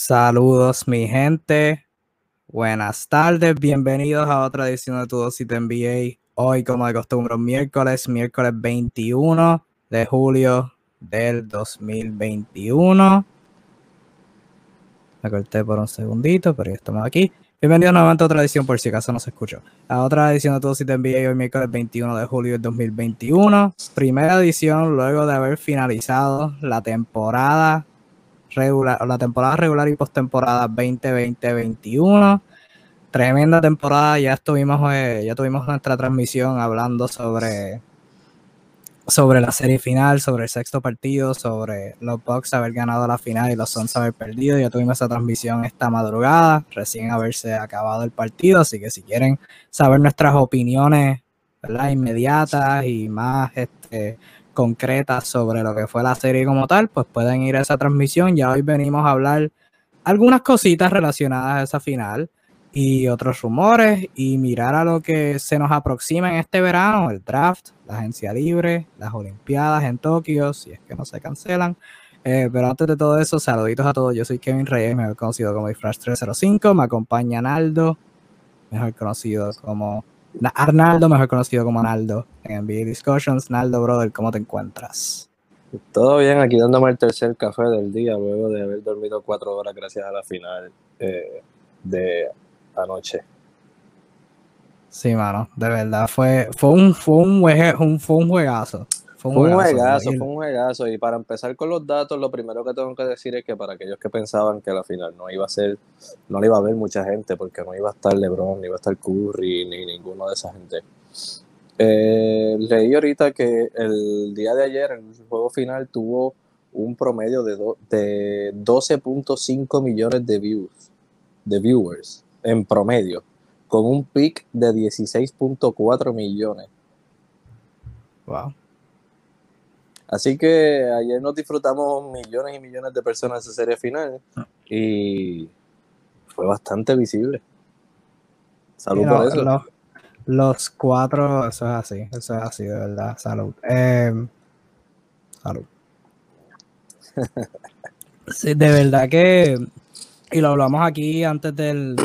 Saludos, mi gente. Buenas tardes, bienvenidos a otra edición de Tu Dosis de NBA. Hoy, como de costumbre, miércoles, miércoles 21 de julio del 2021. Me corté por un segundito, pero ya estamos aquí. Bienvenidos nuevamente a otra edición, por si acaso no se escuchó. A otra edición de Tu Dosis de NBA hoy, miércoles 21 de julio del 2021. Primera edición luego de haber finalizado la temporada regular, la temporada regular y postemporada 2020-21. Tremenda temporada, ya estuvimos, eh, ya tuvimos nuestra transmisión hablando sobre, sobre la serie final, sobre el sexto partido, sobre los Bucks haber ganado la final y los Suns haber perdido. Ya tuvimos esa transmisión esta madrugada, recién haberse acabado el partido, así que si quieren saber nuestras opiniones inmediatas y más este, concretas sobre lo que fue la serie como tal, pues pueden ir a esa transmisión. Ya hoy venimos a hablar algunas cositas relacionadas a esa final y otros rumores y mirar a lo que se nos aproxima en este verano, el draft, la agencia libre, las Olimpiadas en Tokio, si es que no se cancelan. Eh, pero antes de todo eso, saluditos a todos. Yo soy Kevin Reyes, mejor conocido como Flash 305. Me acompaña Naldo, mejor conocido como Arnaldo, mejor conocido como Naldo, en NBA Discussions. Naldo, brother, ¿cómo te encuentras? Todo bien, aquí dándome el tercer café del día luego de haber dormido cuatro horas gracias a la final eh, de anoche. Sí, mano, de verdad, fue, fue, un, fue, un, fue un juegazo. Fue un, juegazo, fue un juegazo. Y para empezar con los datos, lo primero que tengo que decir es que para aquellos que pensaban que la final no iba a ser, no le iba a ver mucha gente, porque no iba a estar LeBron, ni iba a estar Curry, ni ninguno de esa gente. Eh, leí ahorita que el día de ayer, el juego final, tuvo un promedio de, de 12.5 millones de views, de viewers en promedio, con un pick de 16.4 millones. Wow. Así que ayer nos disfrutamos millones y millones de personas esa serie final y fue bastante visible. Salud por eso. Los, cuatro, eso es así, eso es así, de verdad. Salud. Em, salud. sí, de verdad que, y lo hablamos aquí antes del,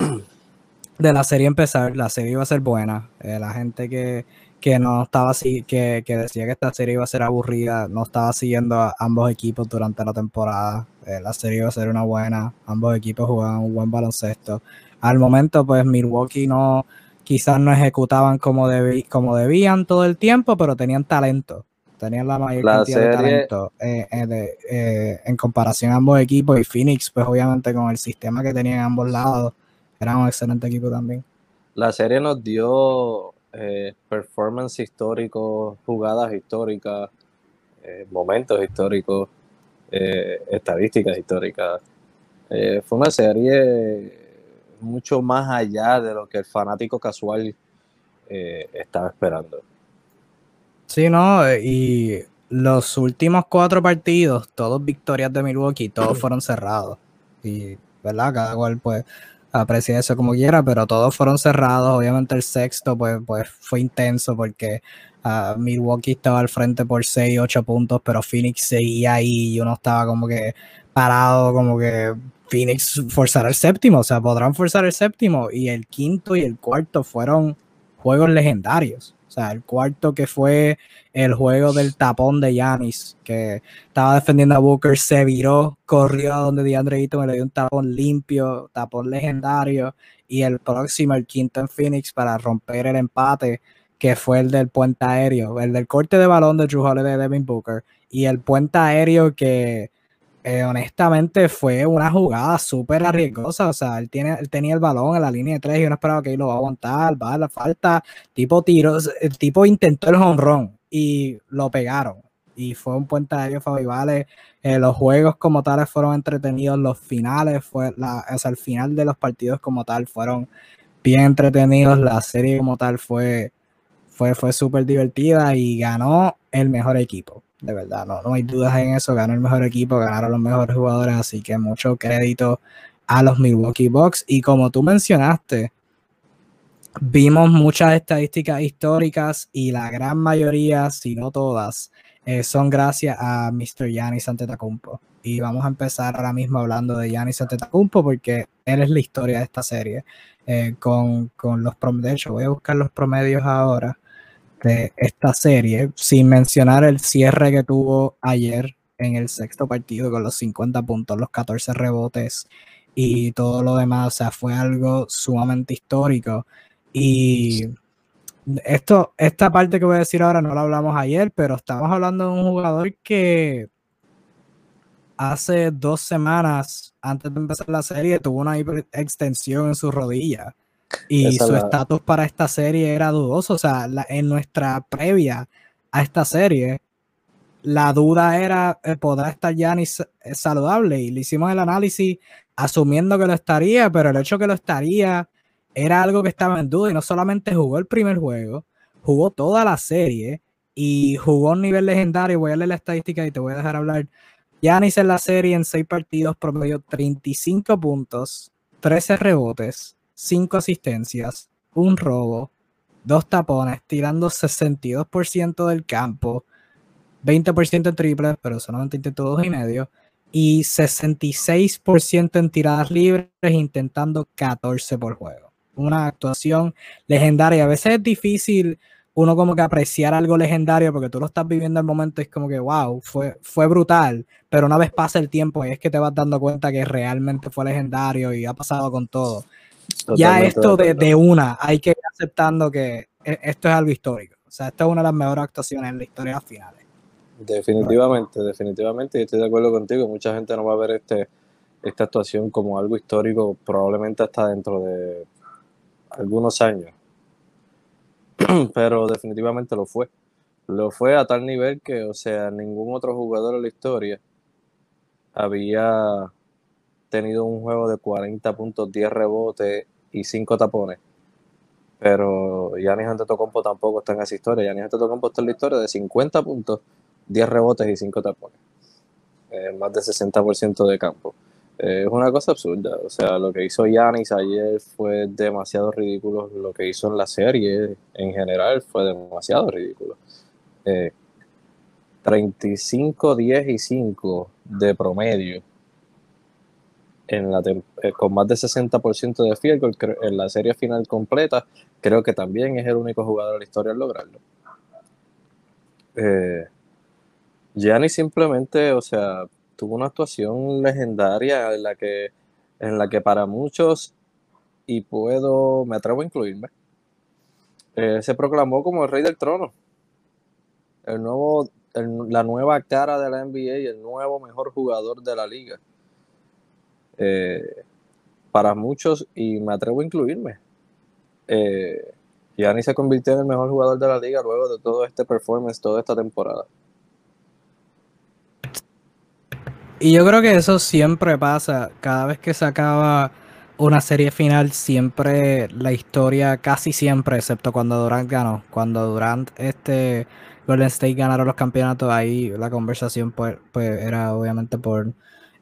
de la serie empezar, la serie iba a ser buena. Eh, la gente que que no estaba así, que, que, decía que esta serie iba a ser aburrida, no estaba siguiendo a ambos equipos durante la temporada. Eh, la serie iba a ser una buena, ambos equipos jugaban un buen baloncesto. Al momento, pues Milwaukee no, quizás no ejecutaban como, como debían todo el tiempo, pero tenían talento. Tenían la mayor cantidad de talento eh, eh, en comparación a ambos equipos. Y Phoenix, pues obviamente con el sistema que tenían ambos lados, era un excelente equipo también. La serie nos dio eh, performance histórico, jugadas históricas, eh, momentos históricos, eh, estadísticas históricas. fue una serie mucho más allá de lo que el fanático casual estaba esperando. Sí, no, y los últimos cuatro partidos, todos victorias de Milwaukee, todos fueron cerrados. Y, ¿verdad? Cada cual, pues, aprecia eso como quiera, pero todos fueron cerrados. Obviamente el sexto pues, pues fue intenso porque uh, Milwaukee estaba al frente por 6, 8 puntos, pero Phoenix seguía ahí y uno estaba como que parado, como que Phoenix forzará el séptimo, o sea, podrán forzar el séptimo y el quinto y el cuarto fueron juegos legendarios. O sea, el cuarto que fue el juego del tapón de Yanis, que estaba defendiendo a Booker, se viró, corrió a donde DeAndre Ayton le dio un tapón limpio, tapón legendario. Y el próximo, el quinto en Phoenix, para romper el empate, que fue el del puente aéreo, el del corte de balón de Drew de Devin Booker. Y el puente aéreo que eh, honestamente fue una jugada súper arriesgosa. O sea, él, tiene, tenía el balón en la línea de tres y uno esperaba que él lo va a aguantar, va a la falta. Tipo tiros, el tipo intentó el honrón y lo pegaron. Y fue un puente aéreo favorable. Eh, los juegos como tales fueron entretenidos. Los finales, fue la, o sea, el final de los partidos como tal fueron bien entretenidos. La serie como tal fue, fue, fue súper divertida y ganó el mejor equipo de verdad, no, no hay dudas en eso, ganó el mejor equipo, ganaron los mejores jugadores, así que mucho crédito a los Milwaukee Bucks. Y como tú mencionaste, vimos muchas estadísticas históricas y la gran mayoría, si no todas, eh, son gracias a Mr. Giannis Antetokounmpo. y vamos a empezar ahora mismo hablando de Giannis Antetokounmpo porque él es la historia de esta serie. Eh, con, con, los promedios, de hecho voy a buscar los promedios ahora esta serie, sin mencionar el cierre que tuvo ayer en el sexto partido con los 50 puntos, los 14 rebotes y todo lo demás. O sea, fue algo sumamente histórico. Y esto, esta parte que voy a decir ahora no la hablamos ayer, pero estamos hablando de un jugador que hace dos semanas, antes de empezar la serie, tuvo una extensión en su rodilla. Y su estatus para esta serie era dudoso. O sea, en nuestra previa a esta serie, la duda era, eh, ¿podrá estar Giannis eh, saludable? Y le hicimos el análisis asumiendo que lo estaría, pero el hecho que lo estaría era algo que estaba en duda y no solamente jugó el primer juego, jugó toda la serie y jugó a un nivel legendario. Voy a leer la estadística y te voy a dejar hablar. Giannis en la serie en seis partidos promedió 35 puntos, 13 rebotes, 5 asistencias, un robo, dos tapones, tirando 62% del campo, 20% en triples, pero solamente intentó dos y medio, y 66% en tiradas libres, intentando 14 por juego. Una actuación legendaria. A veces es difícil uno como que apreciar algo legendario porque tú lo estás viviendo al momento y es como que, wow, fue, fue brutal, pero una vez pasa el tiempo y es que te vas dando cuenta que realmente fue legendario y ha pasado con todo. Ya esto de, de, una, hay que ir aceptando que e, esto es algo histórico. O sea, esta es una de las mejores actuaciones en la historia finales. Definitivamente, definitivamente, y estoy de acuerdo contigo. Mucha gente no va a ver este, esta actuación como algo histórico, probablemente hasta dentro de algunos años. Pero definitivamente lo fue. Lo fue a tal nivel que, o sea, ningún otro jugador en la historia había tenido un juego de 40 puntos, 10 rebotes y 5 tapones. Pero Yanis Antetokounmpo tampoco está en esa historia. Yanis Antetokounmpo está en la historia de 50 puntos, 10 rebotes y 5 tapones. Eh, más de 60% de campo. Eh, es una cosa absurda. O sea, lo que hizo Yanis ayer fue demasiado ridículo. Lo que hizo en la serie en general fue demasiado ridículo. 35, eh, 10 y 5 de promedio la con más de 60% de field goal en la serie final completa, creo que también es el único jugador de la historia en lograrlo. Eh, Gianni simplemente, o sea, tuvo una actuación legendaria en la que, en la que para muchos, y puedo, me atrevo a incluirme, eh, se proclamó como el rey del trono. El nuevo, la nueva cara de la NBA y el nuevo mejor jugador de la liga. Eh, para muchos, y me atrevo a incluirme, eh, Gianni se convirtió en el mejor jugador de la liga luego de todo este performance, toda esta temporada. Y yo creo que eso siempre pasa. Cada vez que se acaba una serie final, siempre la historia, casi siempre, excepto cuando Durant ganó. Cuando Durant, este, Golden State ganaron los campeonatos, ahí la conversación pues, pues era obviamente por...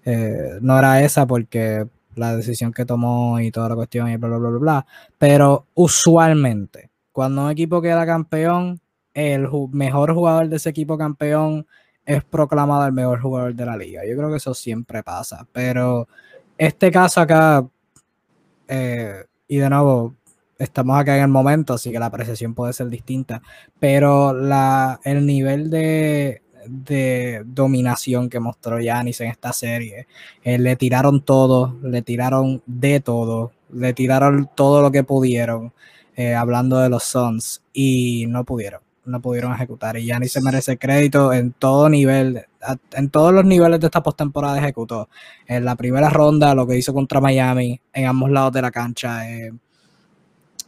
Eh, no era esa porque la decisión que tomó y toda la cuestión y bla, bla, bla, bla, bla. Pero usualmente, cuando un equipo queda campeón, el mejor jugador de ese equipo campeón es proclamado el mejor jugador de la liga. Yo creo que eso siempre pasa, pero este caso acá, eh, y de nuevo, estamos acá en el momento, así que la apreciación puede ser distinta, pero la, el nivel de, de dominación que mostró Yanis en esta serie, eh, le tiraron todo, le tiraron de todo, le tiraron todo lo que pudieron, eh, hablando de los Suns, y no pudieron no pudieron ejecutar. Y Giannis se merece crédito en todo nivel, en todos los niveles de esta postemporada ejecutó. En la primera ronda, lo que hizo contra Miami, en ambos lados de la cancha. Eh,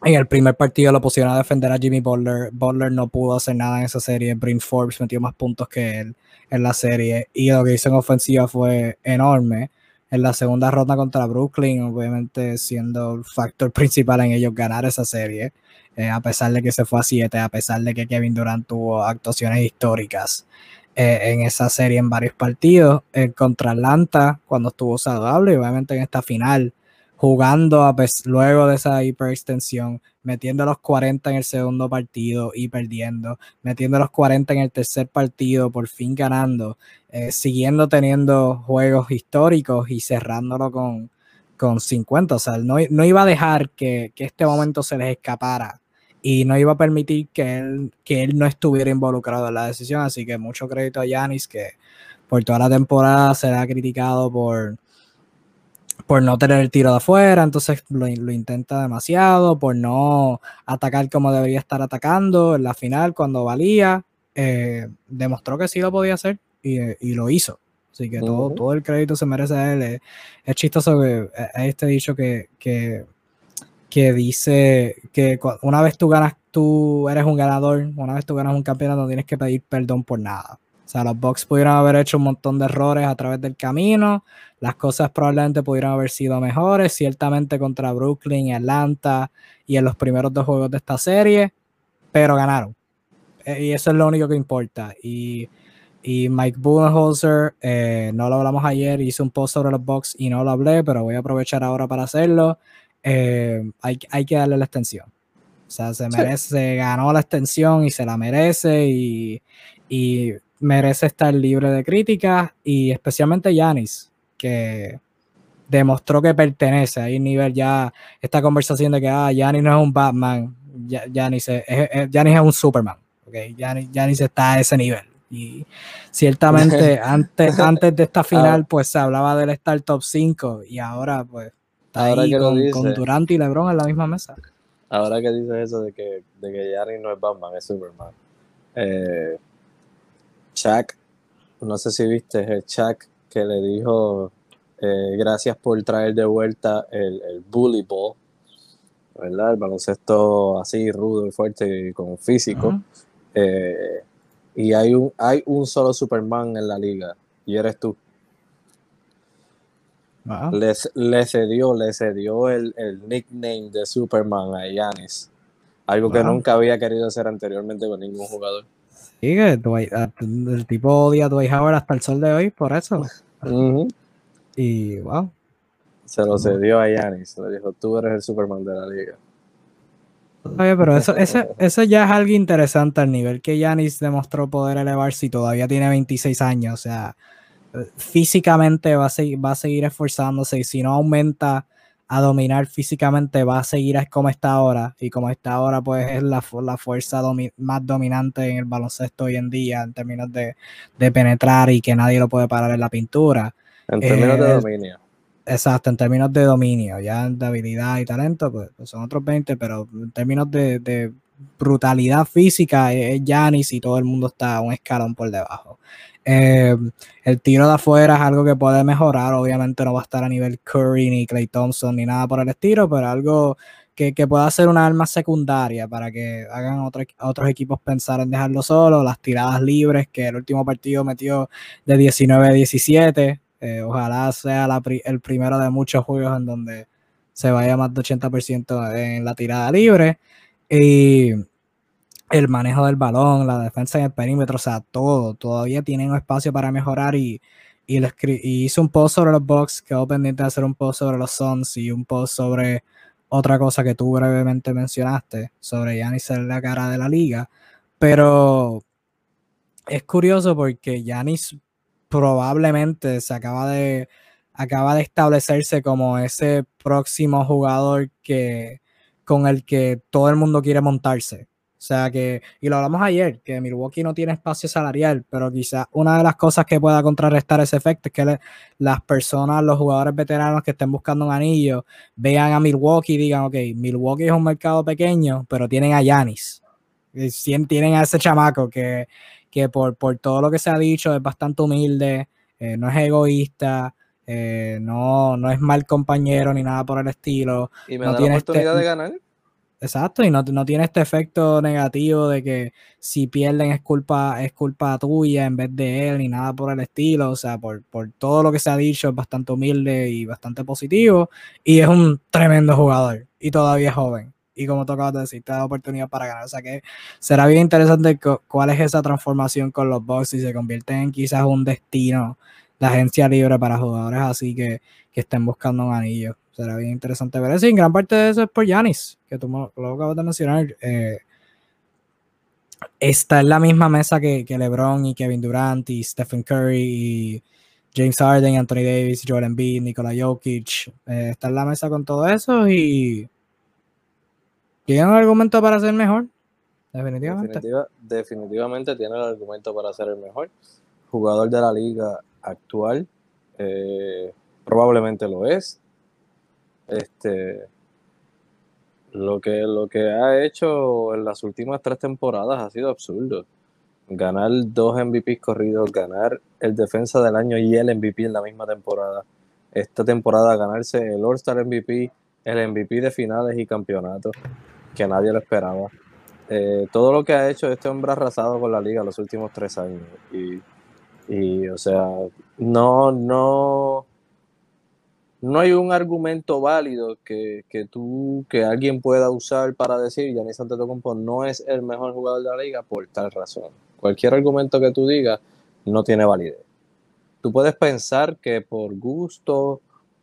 en el primer partido lo pusieron a defender a Jimmy Butler. Butler no pudo hacer nada en esa serie. Brin Forbes metió más puntos que él en la serie. Y lo que hizo en ofensiva fue enorme. En la segunda ronda contra Brooklyn, obviamente siendo el factor principal en ellos ganar esa serie. Eh, a pesar de que se fue a 7, a pesar de que Kevin Durant tuvo actuaciones históricas eh, en esa serie en varios partidos, contra Atlanta cuando estuvo saludable obviamente en esta final jugando luego de esa hiperextensión, metiendo los 40 en el segundo partido y perdiendo, metiendo los 40 en el tercer partido, por fin ganando, eh, siguiendo teniendo juegos históricos y cerrándolo con, con 50. O sea, no, no iba a dejar que, que, este momento se les escapara y no iba a permitir que él, que él no estuviera involucrado en la decisión. Así que mucho crédito a Yanis, que por toda la temporada se le ha criticado por por no tener el tiro de afuera, entonces lo, intenta demasiado, por no atacar como debería estar atacando en la final cuando valía, eh, demostró que sí lo podía hacer y, lo hizo. Así que todo, todo el crédito se merece a él. Es, chistoso que este dicho que, que, que, dice que una vez tú ganas, tú eres un ganador, una vez tú ganas un campeonato, no tienes que pedir perdón por nada. Sea, los Bucks pudieron haber hecho un montón de errores a través del camino. Las cosas probablemente pudieran haber sido mejores, ciertamente contra Brooklyn y Atlanta y en los primeros dos juegos de esta serie, pero ganaron. Eh, y eso es lo único que importa. Y, Mike Budenholzer, eh, no lo hablamos ayer, hizo un post sobre los Bucks y no lo hablé, pero voy a aprovechar ahora para hacerlo. Eh, hay, hay, que darle la extensión. O sea, se merece, ganó la extensión y se la merece y, y merece estar libre de críticas y especialmente Yanis, que demostró que pertenece. a un nivel ya, esta conversación de que ah, Yanis no es un Batman, Yanis es, es, un Superman. Okay? Está a ese nivel. Y ciertamente antes, antes de esta final, pues se hablaba del estar top 5 y ahora pues está ahí con, Durant y LeBron en la misma mesa. Ahora que dices eso de que, de que no es Batman, es Superman. Eh, Chuck, no sé si viste, el Chuck que le dijo eh, gracias por traer de vuelta el, el bully ball, ¿verdad? El baloncesto así rudo y fuerte y con físico. Eh, y hay un, hay un solo Superman en la liga y eres tú. Le, cedió, le cedió el, nickname de Superman a Yanis. Algo que nunca había querido hacer anteriormente con ningún jugador. Sí, que ah, el tipo odia a Dwight Howard hasta el sol de hoy, por eso. Y wow. Se lo cedió a Yanis, le dijo, tú eres el Superman de la liga. Oye, pero eso, eso, ya es algo interesante al nivel que Yanis demostró poder elevarse y todavía tiene 26 años. O sea, físicamente va a, seguir, va a seguir esforzándose y si no aumenta a dominar físicamente va a seguir como está ahora y como está ahora pues es la, la fuerza más dominante en el baloncesto hoy en día en términos de, de, penetrar y que nadie lo puede parar en la pintura. En términos de eh, dominio. Exacto, en términos de dominio, ya de habilidad y talento pues, pues son otros 20, pero en términos de, de brutalidad física es Yanis y todo el mundo está un escalón por debajo. Eh, el tiro de afuera es algo que puede mejorar. Obviamente no va a estar a nivel Curry ni Clay Thompson ni nada por el estilo, pero algo que, que pueda ser una arma secundaria para que hagan otros equipos pensar en dejarlo solo. Las tiradas libres, que el último partido metió de 19 a 17. Eh, ojalá sea el primero de muchos juegos en donde se vaya más de 80% en la tirada libre. Y el manejo del balón, la defensa en el perímetro, o sea, todo, todavía tienen espacio para mejorar y, y, un post sobre los Bucks, quedó pendiente de hacer un post sobre los Suns y un post sobre otra cosa que tú brevemente mencionaste, sobre Yanis ser la cara de la liga, pero es curioso porque Yanis probablemente se acaba de acaba de establecerse como ese próximo jugador que con el que todo el mundo quiere montarse. O sea que, y lo hablamos ayer, que Milwaukee no tiene espacio salarial, pero quizás una de las cosas que pueda contrarrestar ese efecto es que las personas, los jugadores veteranos que estén buscando un anillo, vean a Milwaukee y digan, ok, Milwaukee es un mercado pequeño, pero tienen a Yanis. Tienen a ese chamaco que, que por, por todo lo que se ha dicho es bastante humilde, eh, no es egoísta, eh, no, no es mal compañero ni nada por el estilo. Y me no da tiene la este oportunidad de ganar. Exacto, y no, tiene este efecto negativo de que si pierden es culpa, es culpa tuya en vez de él, ni nada por el estilo. O sea, por, todo lo que se ha dicho, es bastante humilde y bastante positivo. Y es un tremendo jugador. Y todavía es joven. Y como tocaba decir, te da oportunidad para ganar. O sea que será bien interesante cuál es esa transformación con los Bucks y se convierte en quizás un destino de agencia libre para jugadores así que, que estén buscando un anillo. Será bien interesante ver eso. Y gran parte de eso es por Yanis, que tú lo acabas de mencionar. Eh, está en la misma mesa que, LeBron y Kevin Durant y Stephen Curry y James Harden, Anthony Davis, Joel Embiid, Nikola Jokic. Eh, está en la mesa con todo eso y tiene un argumento para ser mejor. Definitivamente. definitivamente tiene el argumento para ser el mejor. Jugador de la liga actual. Eh, probablemente lo es. Este, lo que, lo que ha hecho en las últimas tres temporadas ha sido absurdo. Ganar dos MVPs corridos, ganar el defensa del año y el MVP en la misma temporada. Esta temporada ganarse el All-Star MVP, el MVP de finales y campeonatos, que nadie lo esperaba. Eh, todo lo que ha hecho este hombre arrasado con la liga los últimos tres años. Y, y o sea, no, no, no hay un argumento válido que, tú, que alguien pueda usar para decir Giannis Antetokounmpo no es el mejor jugador de la liga por tal razón. Cualquier argumento que tú digas no tiene validez. Tú puedes pensar que por gusto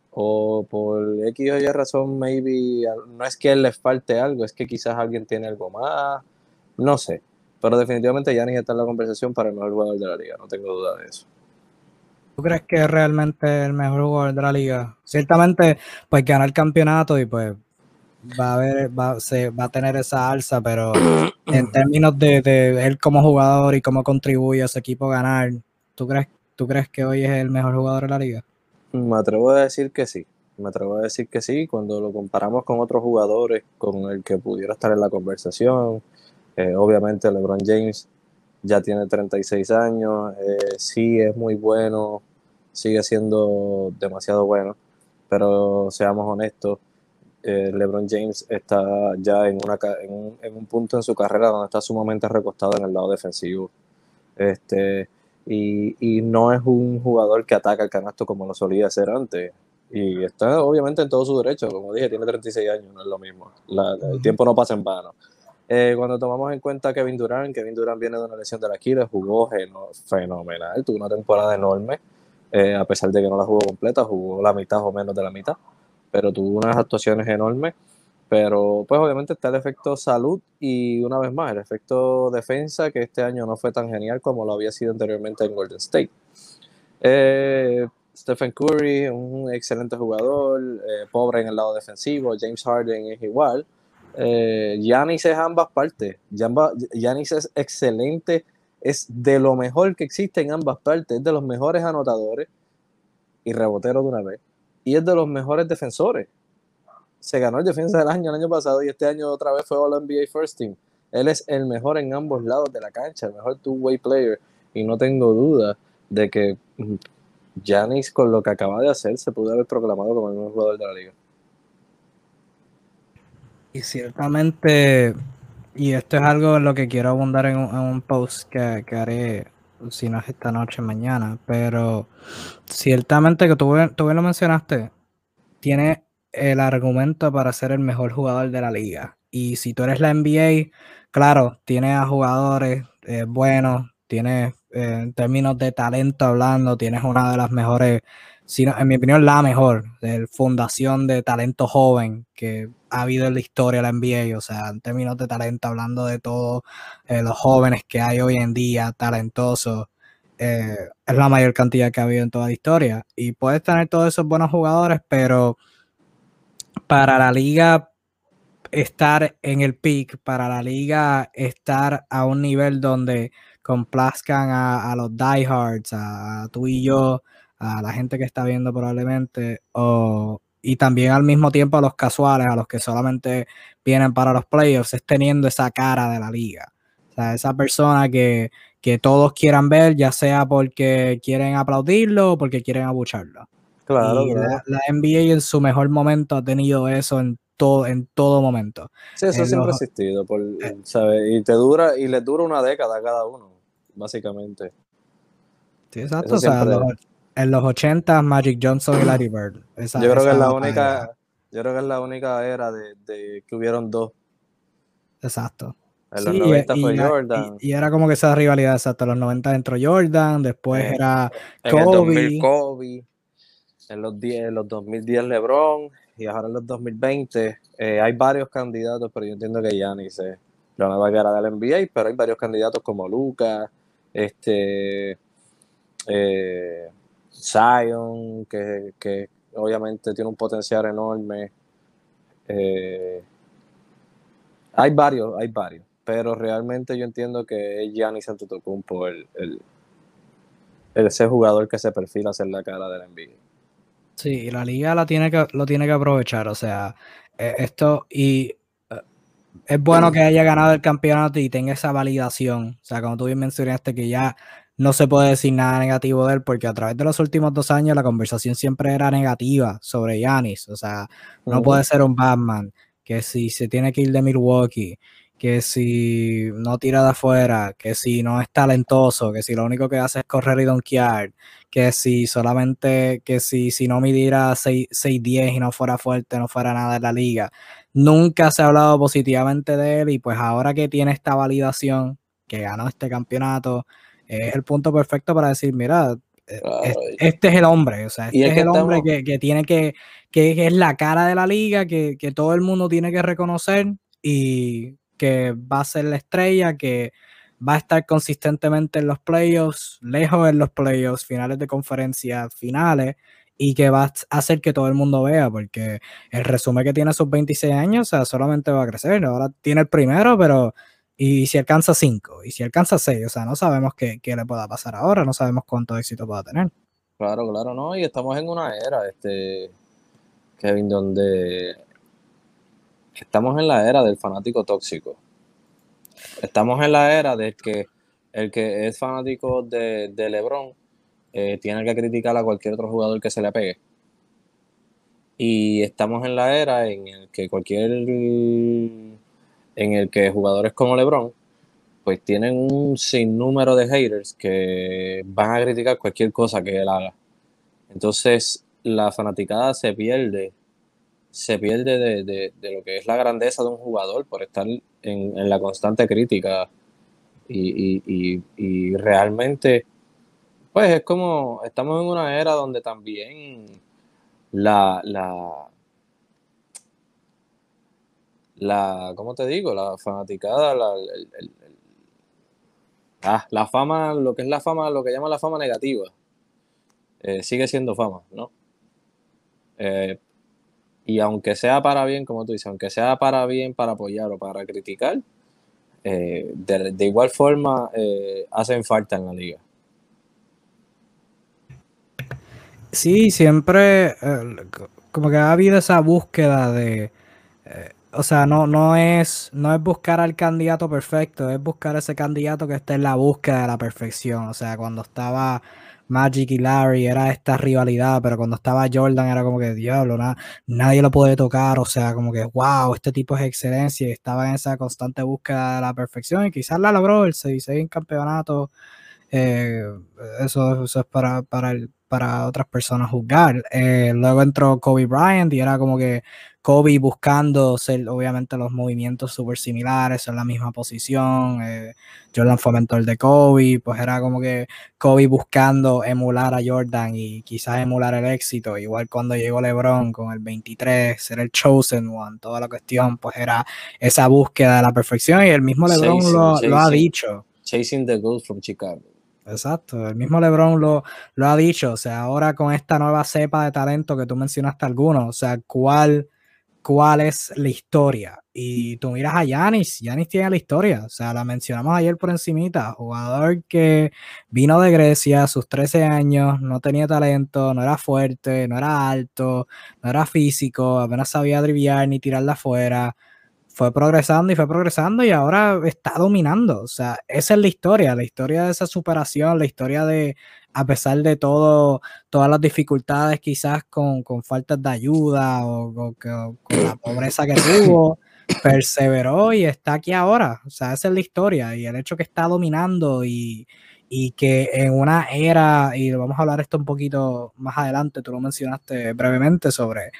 o por X o Y razón, maybe, no es que él le falte algo, es que quizás alguien tiene algo más, no sé. Pero definitivamente Giannis está en la conversación para el mejor jugador de la liga, no tengo duda de eso. ¿Tú crees que es realmente el mejor jugador de la liga? Ciertamente, pues gana el campeonato y pues va a ver, va, se, va a tener esa alza, pero en términos de, de, él como jugador y cómo contribuye a su equipo a ganar, ¿tú crees, ¿tú crees que hoy es el mejor jugador de la liga? Me atrevo a decir que sí. Me atrevo a decir que sí. Cuando lo comparamos con otros jugadores con el que pudiera estar en la conversación, eh, obviamente LeBron James ya tiene 36 años, eh, sí es muy bueno, sigue siendo demasiado bueno, pero seamos honestos, eh, LeBron James está ya en, una, en, un, punto en su carrera donde está sumamente recostado en el lado defensivo. Este, y, y, no es un jugador que ataca el canasto como lo solía hacer antes. Y está obviamente en todo su derecho, como dije, tiene 36 años, no es lo mismo. el tiempo no pasa en vano. Eh, cuando tomamos en cuenta Kevin Durant, Kevin Durant viene de una lesión de la Aquiles, jugó fenomenal, tuvo una temporada enorme, eh, a pesar de que no la jugó completa, jugó la mitad o menos de la mitad, pero tuvo unas actuaciones enormes. Pero pues obviamente está el efecto salud y una vez más el efecto defensa que este año no fue tan genial como lo había sido anteriormente en Golden State. Eh, Stephen Curry, un excelente jugador, pobre en el lado defensivo, James Harden es igual, eh, Yanis es ambas partes. Yanis es excelente, es de lo mejor que existe en ambas partes, es de los mejores anotadores y rebotero de una vez. Y es de los mejores defensores. Se ganó el defensa del año el año pasado y este año otra vez fue All NBA First Team. Él es el mejor en ambos lados de la cancha, el mejor two-way player. Y no tengo duda de que Yanis, con lo que acaba de hacer, se pudo haber proclamado como el mejor jugador de la liga. Y ciertamente, y esto es algo en lo que quiero abundar en un, post que, haré, si no es esta noche, mañana, pero ciertamente que tú, tú bien lo mencionaste, tiene el argumento para ser el mejor jugador de la liga. Y si tú eres la NBA, claro, tienes a jugadores eh, buenos, tienes, eh, en términos de talento hablando, tienes una de las mejores en mi opinión, la mejor de fundación de talento joven que ha habido en la historia la NBA. O sea, en términos de talento, hablando de todos eh, los jóvenes que hay hoy en día, talentosos, eh, es la mayor cantidad que ha habido en toda la historia. Y puedes tener todos esos buenos jugadores, pero para la liga estar en el peak, para la liga estar a un nivel donde complazcan a, a los diehards, a, a tú y yo, a la gente que está viendo probablemente, o, y también al mismo tiempo a los casuales, a los que solamente vienen para los playoffs, es teniendo esa cara de la liga. O sea, esa persona que, todos quieran ver, ya sea porque quieren aplaudirlo o porque quieren abucharlo. Claro, La, NBA en su mejor momento ha tenido eso en todo, en todo momento. Sí, eso siempre ha existido, por, eh. Y te dura, y les dura una década a cada uno, básicamente. Sí, exacto. O sea, en los 80 Magic Johnson y Larry Bird. yo creo que es la única, yo creo que es la única era de, que hubieron dos. Exacto. En los 90 fue Jordan. Y, era como que esa rivalidad, exacto. En los 90 entró Jordan, después era Kobe. En el 2000 Kobe. En los, 10, en los 2010 LeBron y ahora en los 2020, eh, hay varios candidatos, pero yo entiendo que Giannis es la nueva cara del NBA, pero hay varios candidatos como Lucas, este, eh, Zion, que, que, obviamente tiene un potencial enorme. Eh, hay varios, hay varios, pero realmente yo entiendo que es Giannis Antetokounmpo el, el, ese jugador que se perfila a ser la cara del NBA. Sí, la liga la tiene que, lo tiene que aprovechar, o sea, e, esto y eh, es bueno que haya ganado el campeonato y tenga esa validación, o sea, como tú bien mencionaste que ya no se puede decir nada negativo de él porque a través de los últimos dos años la conversación siempre era negativa sobre Yanis, o sea, no puede ser un Batman, que si se tiene que ir de Milwaukee, que si no tira de afuera, que si no es talentoso, que si lo único que hace es correr y donkear, que si solamente, que si, si no midiera 6-10 y no fuera fuerte, no fuera nada en la liga. Nunca se ha hablado positivamente de él y pues ahora que tiene esta validación, que ganó este campeonato, es el punto perfecto para decir, mira, eh, este es el hombre, o sea, este es, el hombre que, tiene que, que, es la cara de la liga, que, que todo el mundo tiene que reconocer y que va a ser la estrella, que va a estar consistentemente en los playoffs, lejos en los playoffs, finales de conferencia, finales, y que va a hacer que todo el mundo vea, porque el resumen que tiene a sus 26 años, o sea, solamente va a crecer. Ahora tiene el primero, pero y si alcanza 5, y si alcanza 6, o sea, no sabemos qué, qué, le pueda pasar ahora, no sabemos cuánto éxito pueda tener. Claro, claro, no, y estamos en una era, este, Kevin, donde estamos en la era del fanático tóxico. Estamos en la era de que el que es fanático de, LeBron eh, tiene que criticar a cualquier otro jugador que se le pegue. Y estamos en la era en el que cualquier en el que jugadores como LeBron pues tienen un sinnúmero de haters que van a criticar cualquier cosa que él haga. Entonces la fanaticada se pierde se pierde de, lo que es la grandeza de un jugador por estar en, la constante crítica. Y, realmente, pues es como, estamos en una era donde también la, la, la ¿cómo te digo? La fanaticada, la, ah, la fama, lo que es la fama, lo que llama la fama negativa, eh, sigue siendo fama, ¿no? Eh, y aunque sea para bien, como tú dices, aunque sea para bien, para apoyar o para criticar, eh, de, igual forma hacen falta en la liga. Sí, siempre como que ha habido esa búsqueda de, o sea, no, no, es, no es buscar al candidato perfecto, es buscar ese candidato que esté en la búsqueda de la perfección. O sea, cuando estaba Magic y Larry era esta rivalidad, pero cuando estaba Jordan era como que diablo, nadie lo puede tocar, o sea, como que wow, este tipo es excelencia y estaba en esa constante búsqueda de la perfección y quizás la logró el 6 en campeonato. Eh, eso, eso, es para, para, para otras personas juzgar. Eh, luego entró Kobe Bryant y era como que Kobe buscando ser, obviamente, los movimientos súper similares, en la misma posición. Eh, Jordan fue mentor de Kobe, pues era como que Kobe buscando emular a Jordan y quizás emular el éxito. Igual cuando llegó LeBron con el 23, ser el chosen one, toda la cuestión, pues era esa búsqueda de la perfección y el mismo LeBron lo, ha dicho. Chasing the Ghost from Chicago. Exacto, el mismo LeBron lo, lo ha dicho, o sea, ahora con esta nueva cepa de talento que tú mencionaste algunos, o sea, ¿cuál cuál es la historia. Y tú miras a Yanis, Yanis tiene la historia, o sea, la mencionamos ayer por encimita, jugador que vino de Grecia a sus 13 años, no tenía talento, no era fuerte, no era alto, no era físico, apenas sabía driviar ni tirarla afuera, fue progresando y fue progresando y ahora está dominando, o sea, esa es la historia, la historia de esa superación, la historia de, a pesar de todo, todas las dificultades quizás con, con faltas de ayuda o, con la pobreza que tuvo, perseveró y está aquí ahora. O sea, esa es la historia y el hecho que está dominando y, y que en una era, y vamos a hablar esto un poquito más adelante, tú lo mencionaste brevemente sobre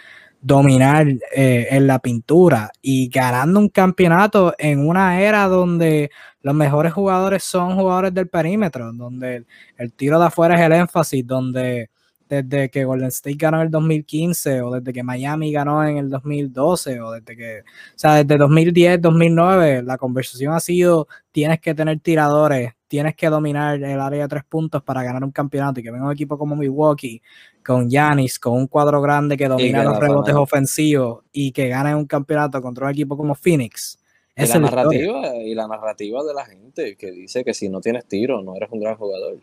dominar eh, en la pintura y ganando un campeonato en una era donde los mejores jugadores son jugadores del perímetro, donde el, tiro de afuera es el énfasis, donde desde que Golden State ganó en el 2015 o desde que Miami ganó en el 2012 o desde que, o sea, desde 2010, 2009, la conversación ha sido tienes que tener tiradores, tienes que dominar el área de tres puntos para ganar un campeonato. Y que venga un equipo como Milwaukee con Yanis, con un cuadro grande que domina los rebotes ofensivos y que gane un campeonato contra un equipo como Phoenix. Y la, narrativa, y la narrativa de la gente que dice que si no tienes tiro no eres un gran jugador.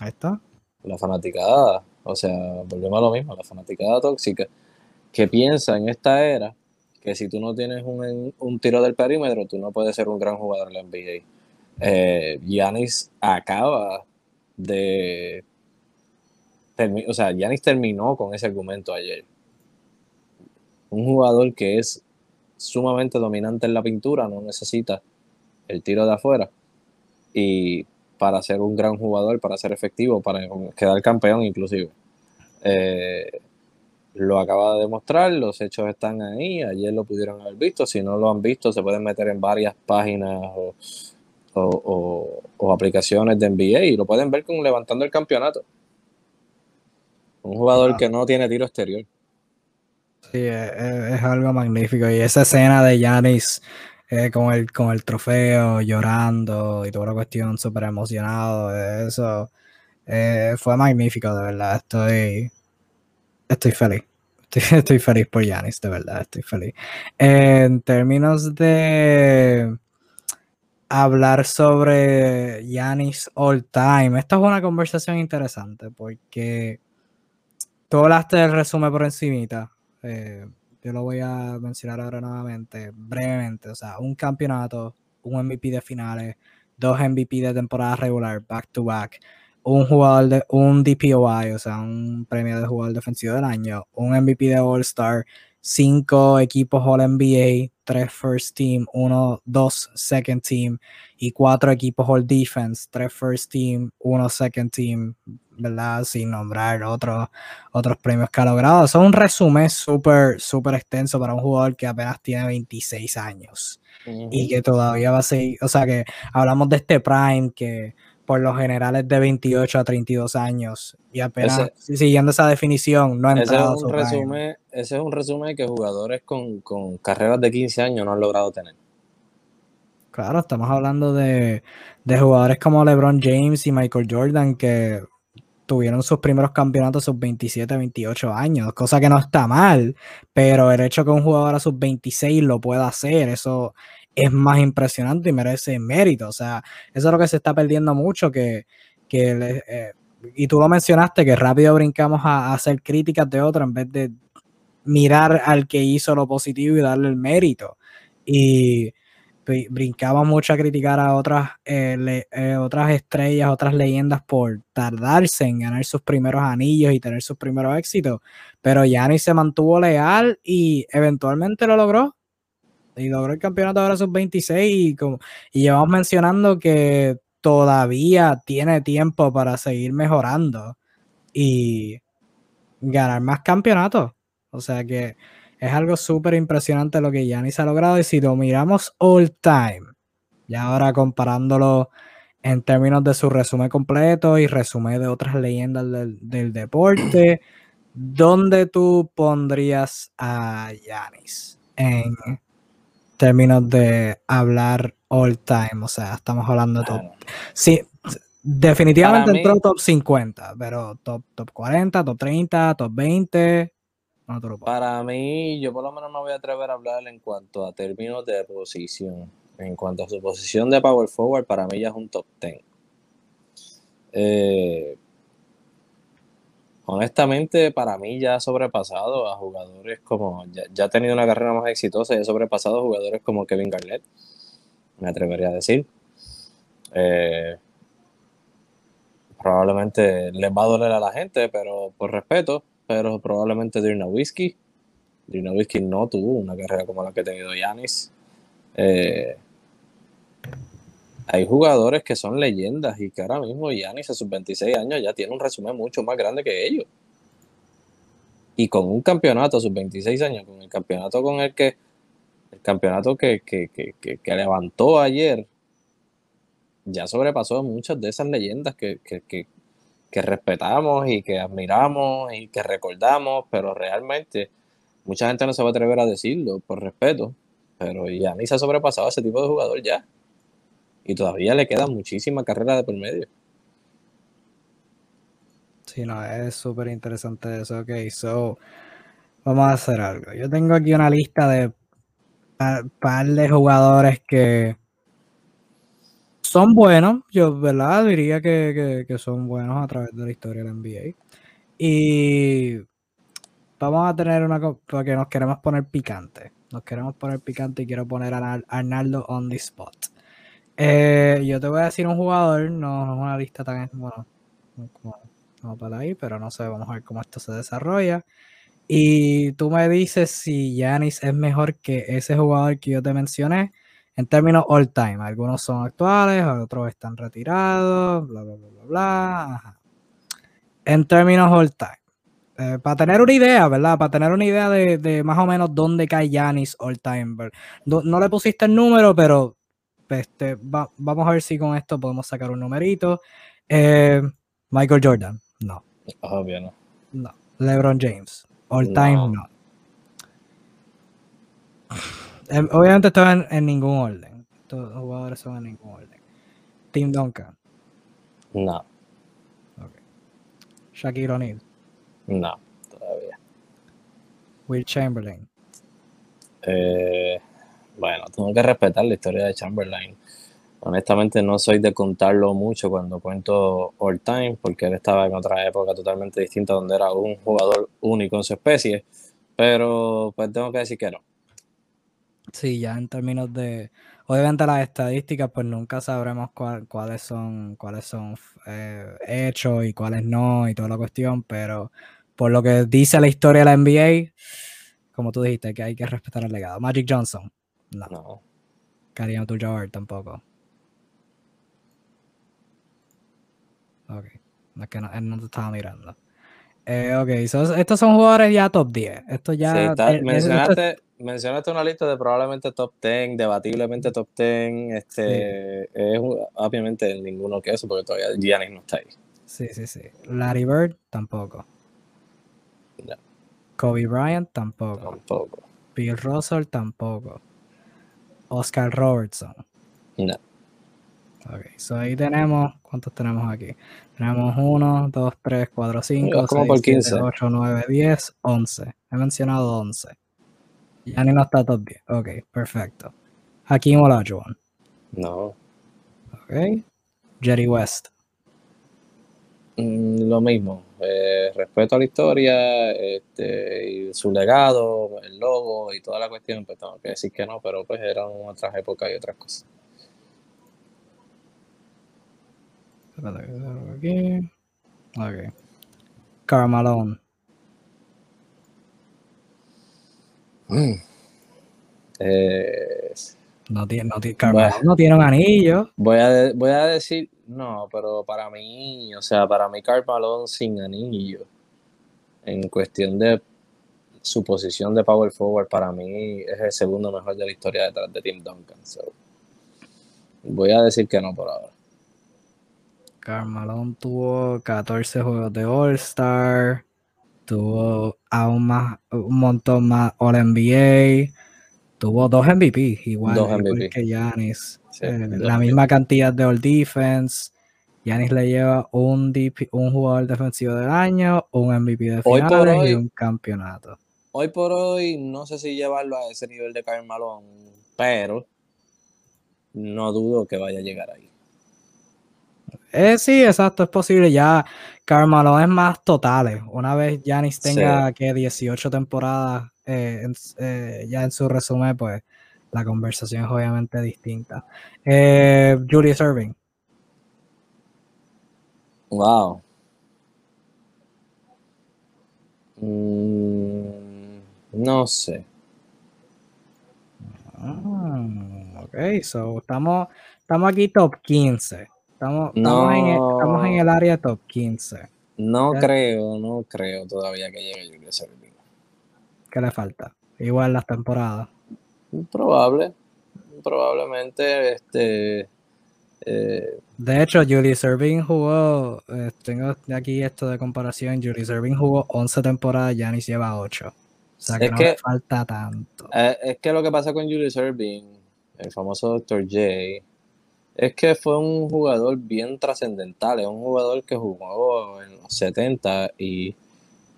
Ahí está. La fanaticada, o sea, volvemos a lo mismo, la fanaticada tóxica, que piensa en esta era que si tú no tienes un, tiro del perímetro, tú no puedes ser un gran jugador en la NBA. Eh, Giannis acaba de. O sea, Giannis terminó con ese argumento ayer. Un jugador que es sumamente dominante en la pintura, no necesita el tiro de afuera. Y para ser un gran jugador, para ser efectivo, para quedar campeón inclusive. Eh, lo acaba de demostrar, los hechos están ahí, ayer lo pudieron haber visto, si no lo han visto se pueden meter en varias páginas o, aplicaciones de NBA y lo pueden ver con levantando el campeonato. Un jugador que no tiene tiro exterior. Sí, es, algo magnífico. Y esa escena de Yanis eh, con, el, con el trofeo, llorando y toda la cuestión, súper emocionado, eso eh, fue magnífico, de verdad. Estoy, estoy feliz. Estoy, feliz por Yanis, de verdad, estoy feliz. En términos de hablar sobre Yanis all time, esta es una conversación interesante porque tú hablaste del resumen por encimita. Eh, yo lo voy a mencionar ahora nuevamente, brevemente. O sea, un campeonato, un MVP de finales, dos MVP de temporada regular, back to back, un jugador de un DPOI, o sea, un premio de jugador defensivo del año, un MVP de All Star, cinco equipos All NBA, tres First Team, uno, dos Second Team y cuatro equipos All Defense, tres First Team, uno Second Team, ¿verdad? Sin nombrar otros, otros premios que ha logrado. es un resumen súper, súper extenso para un jugador que apenas tiene 26 años y que todavía va a seguir, o sea que hablamos de este Prime que por lo general es de 28 a 32 años y apenas siguiendo esa definición no ha entrado ese es un resumen ese es un resumen que jugadores con, con carreras de 15 años no han logrado tener Claro, estamos hablando de, de, jugadores como LeBron James y Michael Jordan que tuvieron sus primeros campeonatos a sus 27, 28 años, cosa que no está mal, pero el hecho que un jugador a sus 26 lo pueda hacer, eso es más impresionante y merece mérito. O sea, eso es lo que se está perdiendo mucho, que, que eh, y tú lo mencionaste, que rápido brincamos a, a hacer críticas de otro en vez de mirar al que hizo lo positivo y darle el mérito. Y brincaba mucho a criticar a otras, eh, eh, otras estrellas, otras leyendas por tardarse en ganar sus primeros anillos y tener sus primeros éxitos, pero Yanni se mantuvo leal y eventualmente lo logró. Y logró el campeonato ahora sus 26 y, como, y llevamos mencionando que todavía tiene tiempo para seguir mejorando y ganar más campeonatos. O sea que es algo súper impresionante lo que Yanis ha logrado. Y si lo miramos all time, y ahora comparándolo en términos de su resumen completo y resumen de otras leyendas del, deporte, ¿dónde tú pondrías a Yanis en términos de hablar all time? O sea, estamos hablando de top. Sí, definitivamente entró top 50, pero top, top 40, top 30, top 20. Para mí, yo por lo menos me voy a atrever a hablar en cuanto a términos de posición. En cuanto a su posición de power forward, para mí ya es un top 10. Eh, honestamente, para mí ya ha sobrepasado a jugadores como, ya, ha tenido una carrera más exitosa y ha sobrepasado a jugadores como Kevin Garnett, me atrevería a decir. Eh, probablemente les va a doler a la gente, pero por respeto, pero probablemente. Dirna Whiskey no tuvo una carrera como la que ha tenido Yanis. Eh, hay jugadores que son leyendas y que ahora mismo Yanis a sus 26 años ya tiene un resumen mucho más grande que ellos. Y con un campeonato a sus 26 años, con el campeonato con el que el campeonato que, levantó ayer, ya sobrepasó muchas de esas leyendas que, que respetamos y que admiramos y que recordamos, pero realmente mucha gente no se va a atrever a decirlo por respeto, pero ni se ha sobrepasado ese tipo de jugador ya. Y todavía le queda muchísima carrera de por medio. Sí, no, es súper interesante eso. Ok, so, vamos a hacer algo. Yo tengo aquí una lista de un par de jugadores que son buenos, yo, ¿verdad? Diría que, son buenos a través de la historia del NBA. Y vamos a tener una porque nos queremos poner picante. Nos queremos poner picante y quiero poner a Arnaldo on the spot. Eh, yo te voy a decir un jugador, no, es una lista tan bueno, como, para ahí, pero no sé, vamos a ver cómo esto se desarrolla. Y tú me dices si Yanis es mejor que ese jugador que yo te mencioné en términos all time. Algunos son actuales, otros están retirados, bla, bla, bla, bla, bla. En términos all time. Eh, para tener una idea, ¿verdad? Para tener una idea de, más o menos dónde cae Yanis all time. No, le pusiste el número, pero este, vamos a ver si con esto podemos sacar un numerito. Eh, Michael Jordan, no. Obvio, no. No. LeBron James, all time, no. Em, obviamente esto en, ningún orden. Todos los jugadores son en ningún orden. Tim Duncan. No. Okay. Shaquille O'Neal. No, todavía. Will Chamberlain. Eh, bueno, tengo que respetar la historia de Chamberlain. Honestamente no soy de contarlo mucho cuando cuento all time, porque él estaba en otra época totalmente distinta donde era un jugador único en su especie, pero pues tengo que decir que no. Sí, ya en términos de, obviamente las estadísticas, pues nunca sabremos cuáles son, cuáles son eh, hechos y cuáles no y toda la cuestión, pero por lo que dice la historia de la NBA, como tú dijiste, que hay que respetar el legado. Magic Johnson, no. no. Karim abdul tampoco. Ok, no es que no, él no te estaba mirando. Eh, ok, estos son jugadores ya top 10. Esto ya. Sí, mencionaste, mencionaste una lista de probablemente top 10, debatiblemente top 10. Este, es obviamente ninguno que eso, porque todavía Giannis no está ahí. Sí, sí, sí. Larry Bird tampoco. No. Kobe Bryant tampoco. Tampoco. Bill Russell tampoco. Oscar Robertson. No. Ok, so ahí tenemos, ¿cuántos tenemos aquí? Tenemos 1, 2, 3, 4, 5, 6, 7, 8, 9, 10, 11. He mencionado 11. Ya ni no está top 10. Ok, perfecto. Hakim Olajuwon. No. Ok. Jerry West. Mm, lo mismo. Eh, respeto a la historia, este, y su legado, el logo y toda la cuestión, pues tengo que decir que no, pero pues eran otras épocas y otras cosas. Aquí. Ok. Mm. Eh, no tiene, no, no tiene un anillo. Voy a, voy a decir, no, pero para mí, o sea, para mí Carmalone sin anillo, en cuestión de su posición de power forward, para mí es el segundo mejor de la historia detrás de Tim Duncan. voy a decir que no por ahora. Carmalone tuvo 14 juegos de All-Star, tuvo aún más, un montón más All-NBA, tuvo dos MVP, igual, que Yanis. Eh, la misma cantidad de All Defense. Yanis le lleva un, un jugador defensivo del año, un MVP de finales y un campeonato. Hoy por hoy, no sé si llevarlo a ese nivel de Carmalone, pero no dudo que vaya a llegar ahí. Eh, sí, exacto, es posible. Ya Carmelo es más totales. Una vez Janis tenga que 18 temporadas eh, eh, ya en su resumen, pues la conversación es obviamente distinta. Eh, Julius Irving. Wow. Mm, no sé. Ah, ok, so estamos, estamos aquí top 15. Estamos, en, el, área top 15. No creo, no creo todavía que llegue Julius Erving. ¿Qué le falta? Igual las temporadas. Probable, probablemente este eh, De hecho, Julius Irving jugó, eh, tengo aquí esto de comparación, Julius Irving jugó 11 temporadas, Giannis lleva 8. O sea que Es no que- le falta tanto. Eh, es que lo que pasa con Julius Irving, el famoso Dr. J, es que fue un jugador bien trascendental, es un jugador que jugó en los 70 y,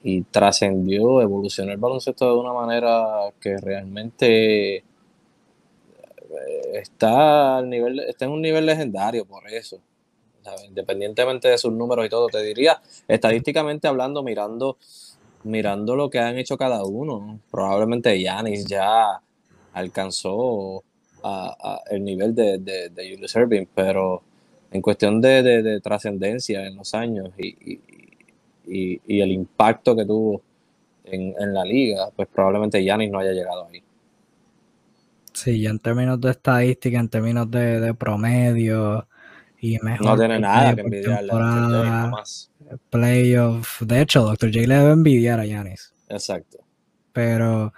y trascendió, evolucionó el baloncesto de una manera que realmente eh, está, al nivel, está en un nivel legendario por eso. Independientemente de sus números y todo, te diría, estadísticamente hablando, mirando, mirando lo que han hecho cada uno, probablemente Yanis ya alcanzó a- a el nivel de, de, de Julius Erving, pero en cuestión de, de- de trascendencia en los años y, y- y- y el impacto que tuvo en, en la liga, pues probablemente Yanis no haya llegado ahí. Sí, ya en términos de estadística, en términos de, de promedio y mejor No tiene nada que envidiarle a playoff. De hecho, Dr. J le debe envidiar a Giannis. Exacto. Pero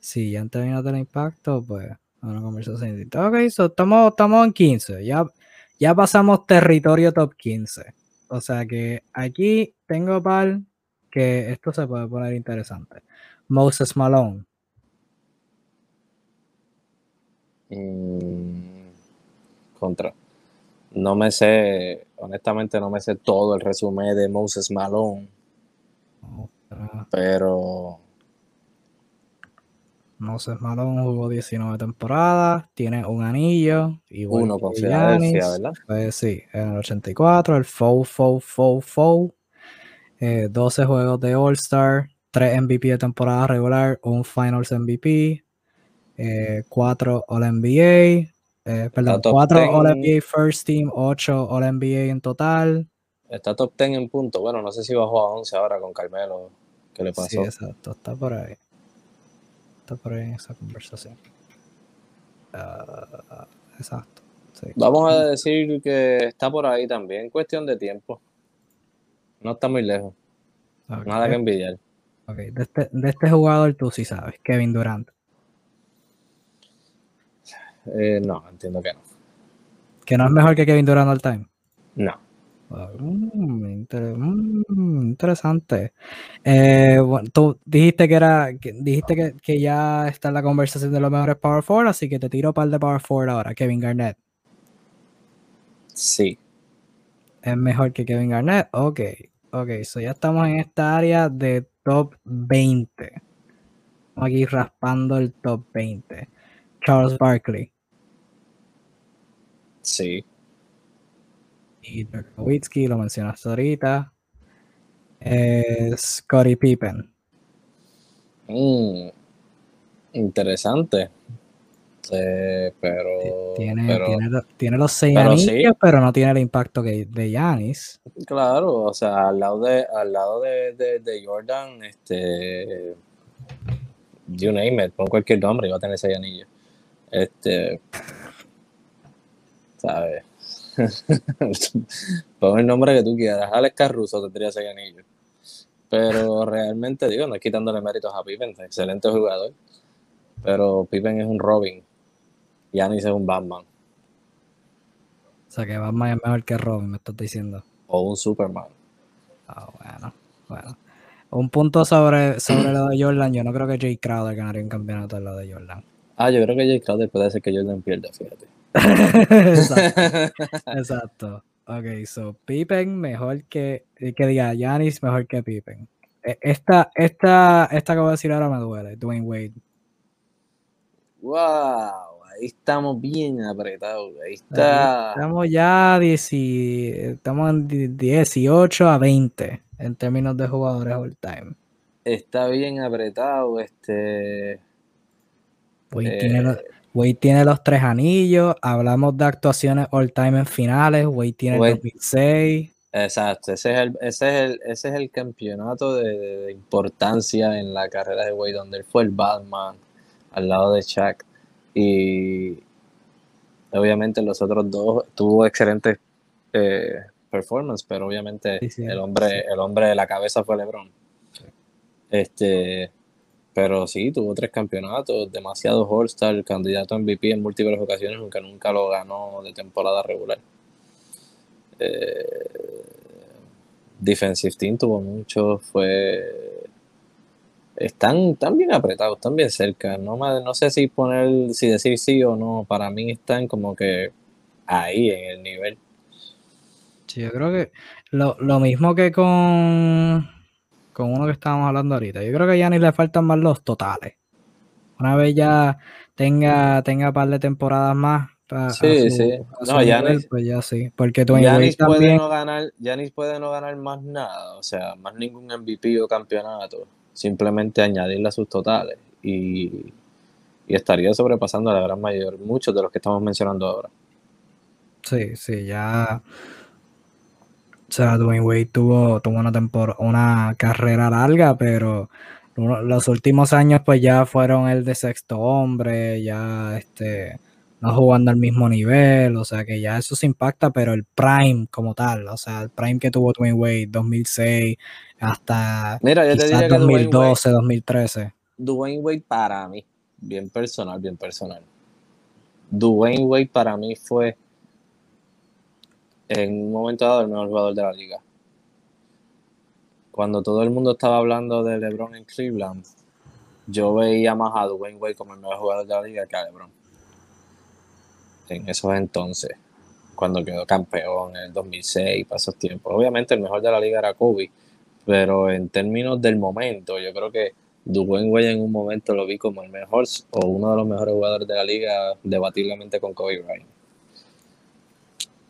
sí, ya en términos del impacto, pues, una conversación distinta. Ok, so, estamos, estamos en 15. Ya, ya pasamos territorio top 15. O sea que aquí tengo par que esto se puede poner interesante. Moses Malone. Mm, contra. No me sé, honestamente no me sé todo el resumen de Moses Malone, Otra. pero Moses Malone jugó 19 temporadas, tiene un anillo. Igual uno con Filadelfia. ¿verdad? Pues sí, en el 84, el FOU, FOU, FOU, FOU. eh, 12 juegos de All-Star, 3 MVP de temporada regular, un Finals MVP, 4 All-NBA, eh, perdón, top 4 10. All-NBA First Team, 8 All-NBA en total. Está top 10 en punto. Bueno, no sé si bajó a 11 ahora con Carmelo. ¿Qué le Sí, pasó? exacto, está por ahí. Está por ahí en esa conversación. Ah, exacto. sí. Vamos a decir que está por ahí también. Cuestión de tiempo. No está muy lejos. Ok, Nada que envidiar. ok, De, este, de este jugador tú sí sabes, Kevin Durant. Eh, no, entiendo que no. Que no es mejor que Kevin Durant all time. No. Mm, inter- mm, interesante. Eh, bueno, tú dijiste que era, que- dijiste que, que ya está en la conversación de los mejores Power Forward, así que te tiro par de Power Forward ahora. Kevin Garnett. Sí. ¿Es mejor que Kevin Garnett? Ok, ok, so ya estamos en esta área de top 20. Estamos aquí raspando el top 20. Charles Barkley Sí. Y Dirk Nowitzki, lo mencionaste ahorita. Eh, Scottie Pippen. Mm, interesante. Eh, pero, Tiene, pero tiene, tiene los seis pero anillos, sí. pero no tiene el impacto que, de Giannis. claro, o sea, al lado de, al lado de, de, de Jordan, este, you name it, pon cualquier nombre y va a tener ese anillo. Este, ¿sabes? pon el nombre que tú quieras. Alex Caruso tendría ese anillo. Pero realmente, digo, no es quitándole méritos a Pippen, excelente jugador. Pero Pippen es un Robin. Giannis es un Batman. O sea que Batman es mejor que Robin, me estás diciendo. O un Superman. Ah, bueno, bueno. Un punto sobre, sobre lo de Jordan. Yo no creo que Jay Crowder ganaría un campeonato en lo de Jordan. Ah, yo creo que Jay Crowder puede ser que Jordan pierda, fíjate. Exacto, exacto. Ok, so Pippen mejor que, que diga Giannis mejor que Pippen. E- Esta, esta, esta que voy a decir ahora me duele, Dwayne Wade. wow, ahí estamos bien apretados. Ahí está. Estamos ya 10 estamos en die- 18 a 20 en términos de jugadores all time. Está bien apretado. Este. Wade, eh, tiene Wade tiene los tres anillos. Hablamos de actuaciones all time en finales. Wade tiene Wade- el 2006. Exacto, ese es el, ese es el, ese es el campeonato de, de importancia en la carrera de Wade, donde él fue el Batman al lado de Shaq. Y obviamente los otros dos tuvo excelentes eh, performance, pero obviamente Sí, sí, el hombre, sí. el hombre de la cabeza fue LeBron. Este, pero sí, tuvo tres campeonatos, demasiado All-Star, candidato a MVP en múltiples ocasiones, aunque nunca lo ganó de temporada regular. Eh, defensive Team tuvo mucho, fue... Están, tan bien apretados, están bien cerca. No, no sé si poner, si decir sí o no. Para mí están como que ahí en el nivel. Sí, yo creo que lo, mismo que con, con uno que estábamos hablando ahorita. Yo creo que ya ni le faltan más los totales. Una vez ya tenga, tenga un par de temporadas más. sí, sí. No, Yanis, pues ya sí. Porque tú puede no ganar, puede no ganar más nada, o sea, más ningún MVP o campeonato. Simplemente añadirle a sus totales y, y estaría sobrepasando a la gran mayor, muchos de los que estamos mencionando ahora. Sí, sí, ya. O sea, Dwayne Wade tuvo, tuvo una, una carrera larga, pero los últimos años pues ya fueron el de sexto hombre, ya este no jugando al mismo nivel, o sea que ya eso se impacta, pero el prime como tal, o sea, el prime que tuvo Dwayne Wade 2006 hasta Mira, 2012, 2013. Dwayne Wade para mí, bien personal, bien personal. Dwayne Wade para mí fue en un momento dado el mejor jugador de la liga. Cuando todo el mundo estaba hablando de LeBron en Cleveland, yo veía más a Dwayne Wade como el mejor jugador de la liga que a LeBron. En esos entonces, cuando quedó campeón en el 2006, para esos tiempos. Obviamente el mejor de la liga era Kobe, pero en términos del momento, yo creo que Dwayne Wade en un momento lo vi como el mejor o uno de los mejores jugadores de la liga, debatiblemente con Kobe Bryant.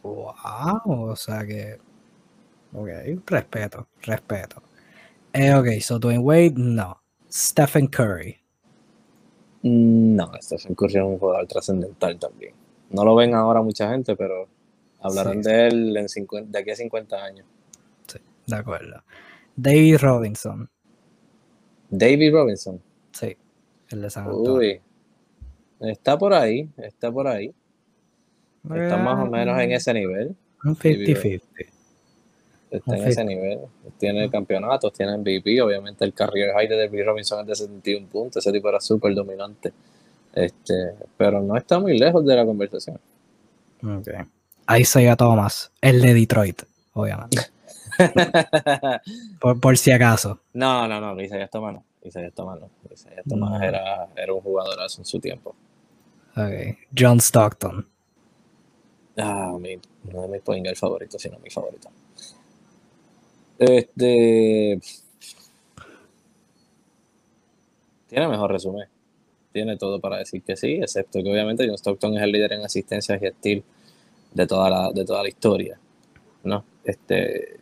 Wow, o sea que. Ok, respeto, respeto. Eh, ok, so Dwayne Wade, no. Stephen Curry. No, Stephen Curry es un jugador trascendental también. No lo ven ahora mucha gente, pero hablarán de él en 50, de aquí a 50 años. Sí, de acuerdo. David Robinson. David Robinson. Sí, el de San Antonio. Uy, está por ahí, está por ahí. Está más o menos en ese nivel. Un 50-50. Está en ese nivel. Tiene campeonatos, tiene MVP. Obviamente el career high de David Robinson es de 71 puntos. Ese tipo era súper dominante. Este, pero no está muy lejos de la conversación. Okay. Isaiah Thomas, el de Detroit, obviamente. por, si acaso. No, no, no, Isaiah Thomas no. Isaiah Thomas no. Isaiah Thomas Era, era un jugador en su tiempo. Okay. John Stockton. Ah, mi, no de mis point favorito, sino mi favorito. Este. Tiene mejor resumen. Tiene todo para decir que sí, excepto que obviamente John Stockton es el líder en asistencias y estilo de toda la, de toda la historia. ¿no? Este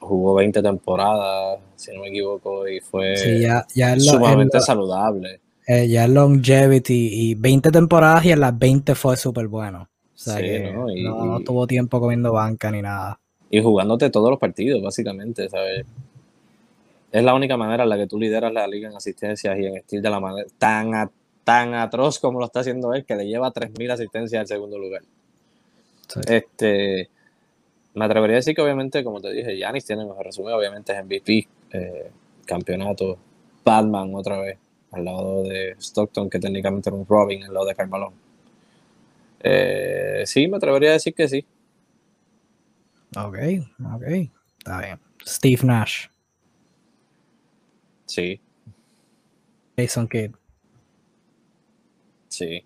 jugó 20 temporadas, si no me equivoco, y fue sumamente saludable. Eh, ya longevity y 20 temporadas y en las 20 fue súper bueno. O sea que ¿no? tuvo tiempo comiendo banca ni nada. Y jugándote todos los partidos, básicamente, ¿sabes? Es la única manera en la que tú lideras la liga en asistencias y en estilo de la manera tan, tan atroz como lo está haciendo él, que le lleva 3.000 asistencias al segundo lugar. Este, me atrevería a decir que obviamente, como te dije, Yanis tiene mejor resumen, obviamente es MVP, eh, campeonato, Batman otra vez, al lado de Stockton, que técnicamente era un Robin, al lado de Carmelo. Eh, sí, me atrevería a decir que sí. Ok, ok, está bien. Steve Nash. Sí. Jason Kidd. Sí.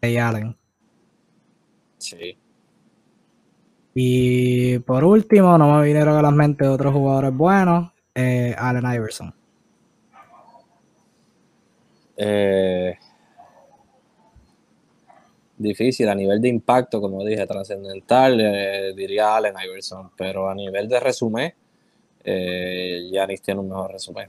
Ray Allen. Sí. Y por último, no me vinieron a la mente otros jugadores buenos, eh, Allen Iverson. Eh, difícil. A nivel de impacto, como dije, trascendental, eh, diría Allen Iverson. Pero a nivel de resumen, eh, Yanis tiene un mejor resumen.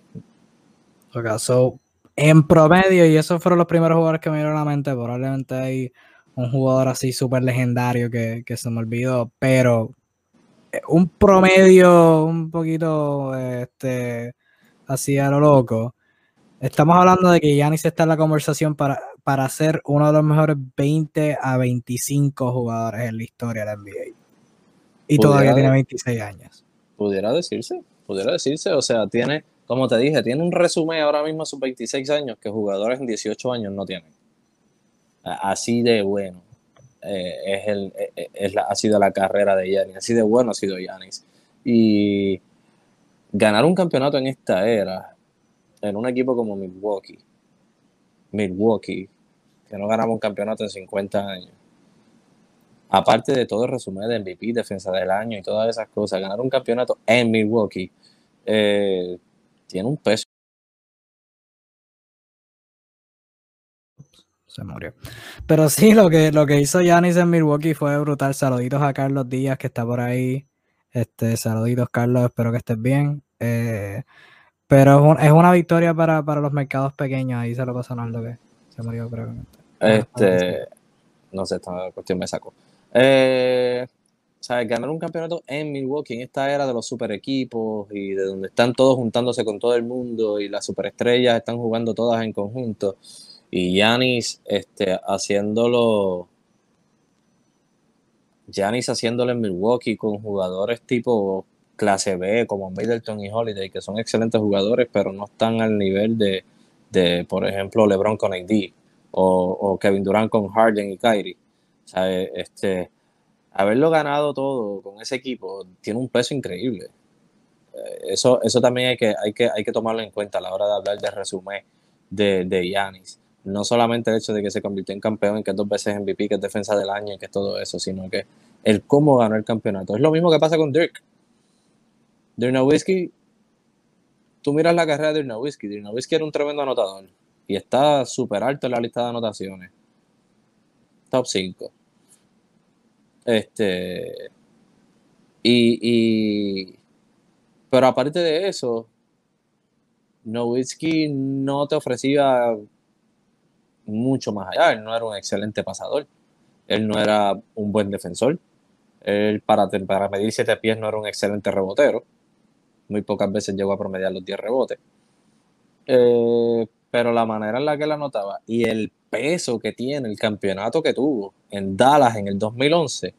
Ok, so, en promedio, y esos fueron los primeros jugadores que me dieron a la mente, probablemente hay un jugador así súper legendario que, se me olvidó, pero eh, un promedio un poquito este, así a lo loco. Estamos hablando de que Yanis está en la conversación para para ser uno de los mejores 20 a 25 jugadores en la historia de la NBA. Y todavía tiene 26 años. Pudiera decirse, pudiera decirse. O sea, tiene, como te dije, tiene un resumen ahora mismo a sus 26 años que jugadores en 18 años no tienen. Así de bueno. eh, es el, eh, eh, es la, ha sido la carrera de Yanis, así de bueno ha sido Yanis. Y ganar un campeonato en esta era, en un equipo como Milwaukee, Milwaukee, que no ganamos un campeonato en 50 años, aparte de todo el resumen de MVP, defensa del año y todas esas cosas, ganar un campeonato en Milwaukee tiene un peso se murió. Pero sí, lo que, lo que hizo Yanis en Milwaukee fue brutal. Saluditos a Carlos Díaz, que está por ahí. Este, saluditos, Carlos, espero que estés bien. Eh, pero es, una victoria para, los mercados pequeños. Ahí se lo pasó a lo que se murió brevemente. Este, no sé, esta cuestión me sacó. Eh, ¿sabes? Ganar un campeonato en Milwaukee, en esta era de los super equipos y de donde están todos juntándose con todo el mundo y las superestrellas están jugando todas en conjunto y Yanis este, haciéndolo. Yanis haciéndolo en Milwaukee con jugadores tipo clase B como Middleton y Holiday, que son excelentes jugadores, pero no están al nivel de, de por ejemplo, LeBron con AD o, Kevin Durant con Harden y Kyrie. O sea, este, haberlo ganado todo con ese equipo tiene un peso increíble. Eh, eso, eso también hay que, hay, que, hay que tomarlo en cuenta a la hora de hablar de resumen de, de Giannis no solamente el hecho de que se convirtió en campeón, que es dos veces MVP, que es defensa del año, que es todo eso, sino que el cómo ganó el campeonato. Es lo mismo que pasa con Dirk. Dirk Nowitzki, tú miras la carrera de Dirk Nowitzki, Dirk Nowitzki era un tremendo anotador y está súper alto en la lista de anotaciones. Top 5. Este. Y, y. Pero aparte de eso, Nowitzki no te ofrecía mucho más allá. Él no era un excelente pasador. Él no era un buen defensor. Él para, para medir siete pies no era un excelente rebotero. Muy pocas veces llegó a promediar los 10 rebotes. Eh, pero la manera en la que él anotaba y el peso que tiene el campeonato que tuvo en Dallas en el 2011,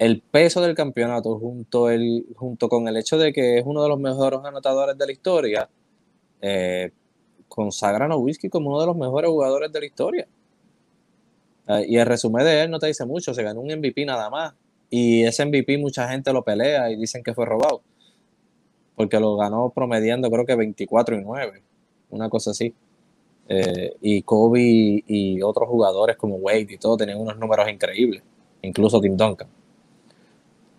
el peso del campeonato junto, el, junto con el hecho de que es uno de los mejores anotadores de la historia, eh, consagran a Whisky como uno de los mejores jugadores de la historia. Ah, y el resumen de él no te dice mucho, se ganó un MVP nada más. Y ese MVP mucha gente lo pelea y dicen que fue robado. Porque lo ganó promediando creo que 24 y 9, una cosa así. Eh, y Kobe y otros jugadores como Wade y todo tenían unos números increíbles, incluso Tim Duncan.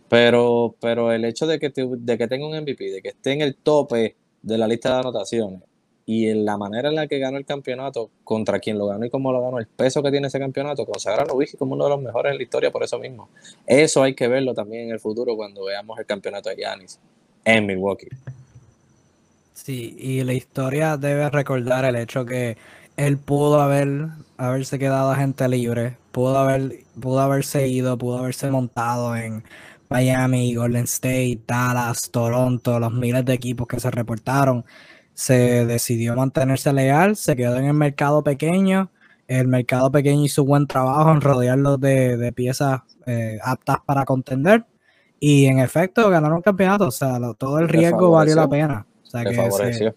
Pero, pero el hecho de que, de que tenga un MVP, de que esté en el tope de la lista de anotaciones, y en la manera en la que ganó el campeonato, contra quien lo ganó y cómo lo ganó, el peso que tiene ese campeonato, consagra a Nowitzki como uno de los mejores en la historia por eso mismo. Eso hay que verlo también en el futuro cuando veamos el campeonato de Giannis en Milwaukee. Sí, y la historia debe recordar el hecho que él pudo haber haberse quedado a gente libre, pudo haber pudo haberse ido, pudo haberse montado en Miami, Golden State, Dallas, Toronto, los miles de equipos que se reportaron se decidió mantenerse leal, se quedó en el mercado pequeño. El mercado pequeño hizo buen trabajo en rodearlos de, piezas eh, aptas para contender. Y en efecto, ganaron campeonato. O sea, todo el riesgo valió la pena. O sea, que se,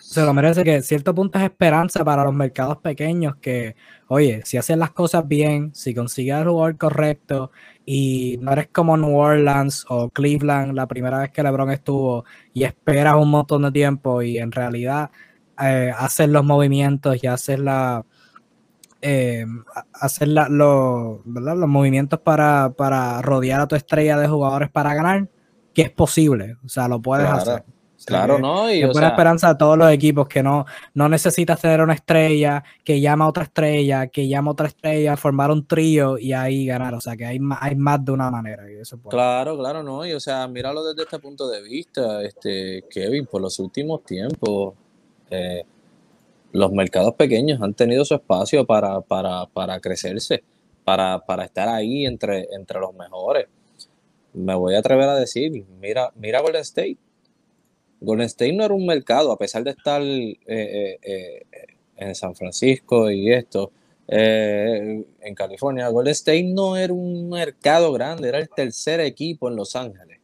se, lo merece. Que cierto punto es esperanza para los mercados pequeños. Que, oye, si hacen las cosas bien, si consigues el jugador correcto y no eres como New Orleans o Cleveland la primera vez que LeBron estuvo y esperas un montón de tiempo y en realidad eh, haces los movimientos y haces la eh, hacer los movimientos para, para, rodear a tu estrella de jugadores para ganar, que es posible, o sea, lo puedes hacer. Claro, ¿no? Y, buena esperanza a todos los equipos que no, no necesitas tener una estrella, que llama a otra estrella, que llama a otra estrella, formar un trío y ahí ganar. O sea, que hay, hay más de una manera. Y eso Claro, claro, ¿no? Y o sea, míralo desde este punto de vista, este, Kevin, por los últimos tiempos, eh, los mercados pequeños han tenido su espacio para, para, para crecerse, para, para estar ahí entre, entre los mejores. Me voy a atrever a decir, mira, mira Golden State Golden State no era un mercado, a pesar de estar eh, eh, eh, en San Francisco y esto, en California, Golden State no era un mercado grande, era el tercer equipo en Los Ángeles.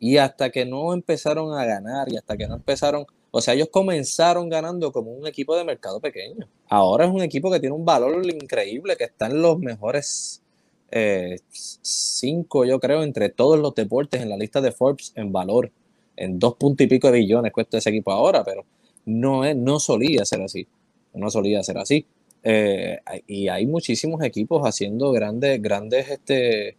Y hasta que no empezaron a ganar y hasta que no empezaron, O sea, ellos comenzaron ganando como un equipo de mercado pequeño. Ahora es un equipo que tiene un valor increíble, que está en los mejores cinco, yo creo, entre todos los deportes en la lista de Forbes en valor. En dos puntos y pico de billones cuesta ese equipo ahora, pero no, es, no solía ser así. No solía ser así. Eh, y hay muchísimos equipos haciendo grandes, grandes este,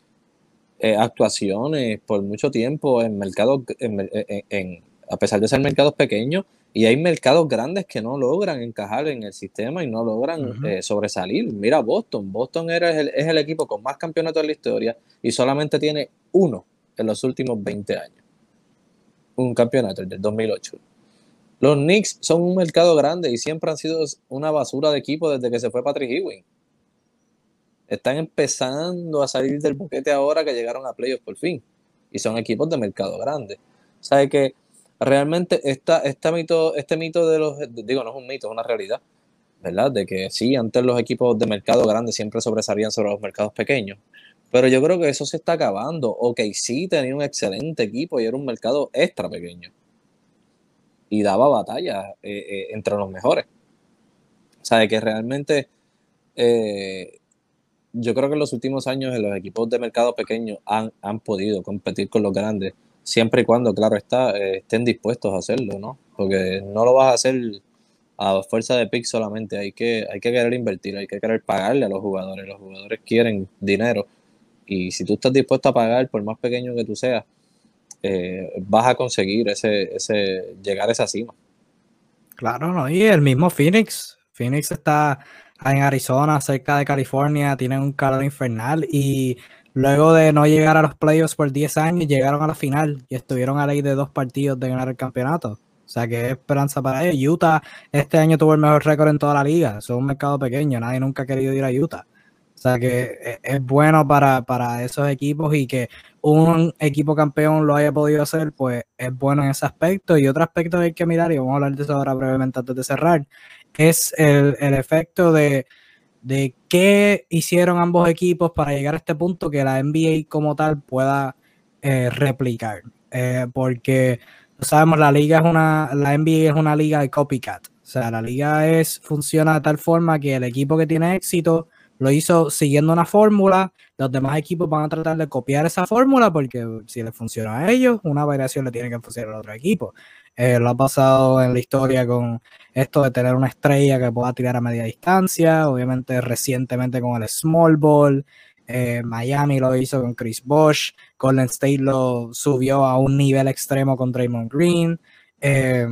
eh, actuaciones por mucho tiempo en mercados, en, a pesar de ser mercados pequeños, y hay mercados grandes que no logran encajar en el sistema y no logran eh, sobresalir. Mira Boston. Boston era es el equipo con más campeonatos en la historia y solamente tiene uno en los últimos 20 años. Un campeonato, el del 2008. Los Knicks son un mercado grande y siempre han sido una basura de equipo desde que se fue Patrick Ewing. Están empezando a salir del buquete ahora que llegaron a playoffs por fin. Y son equipos de mercado grande. ¿Sabe que realmente esta, esta mito, este mito de los, digo, no es un mito, es una realidad, ¿verdad? De que sí, antes los equipos de mercado grande siempre sobresalían sobre los mercados pequeños, pero yo creo que eso se está acabando. Ok, sí tenía un excelente equipo y era un mercado extra pequeño y daba batalla eh, eh, entre los mejores. O sea, de que realmente eh, yo creo que en los últimos años los equipos de mercado pequeño han, han podido competir con los grandes siempre y cuando, claro está, estén dispuestos a hacerlo, ¿no? Porque no lo vas a hacer a fuerza de pick solamente, hay que, hay que querer invertir, hay que querer pagarle a los jugadores, los jugadores quieren dinero y si tú estás dispuesto a pagar, por más pequeño que tú seas, eh, vas a conseguir ese, ese, llegar a esa cima. Claro, ¿no? Y el mismo Phoenix, Phoenix está en Arizona, cerca de California, tiene un calor infernal y Luego de no llegar a los playoffs por 10 años, llegaron a la final y estuvieron a ley de dos partidos de ganar el campeonato. O sea que es esperanza para ellos. Utah este año tuvo el mejor récord en toda la liga. Es un mercado pequeño, nadie nunca ha querido ir a Utah. Sea que e, es bueno para, para esos equipos y que un equipo campeón lo haya podido hacer, pues es bueno en ese aspecto. Y otro aspecto que hay que mirar, y vamos a hablar de eso ahora brevemente antes de cerrar, es el, el efecto de, de qué hicieron ambos equipos para llegar a este punto que la NBA como tal pueda eh, replicar. Eh, porque sabemos, la liga es una, la NBA es una liga de copycat. O sea, la liga es, funciona de tal forma que el equipo que tiene éxito lo hizo siguiendo una fórmula, los demás equipos van a tratar de copiar esa fórmula porque si le funciona a ellos, una variación le tiene que funcionar al otro equipo. Eh, lo ha pasado en la historia con esto de tener una estrella que pueda tirar a media distancia, obviamente recientemente con el small ball, eh, Miami lo hizo con Chris Bosh, Golden State lo subió a un nivel extremo con Draymond Green, eh,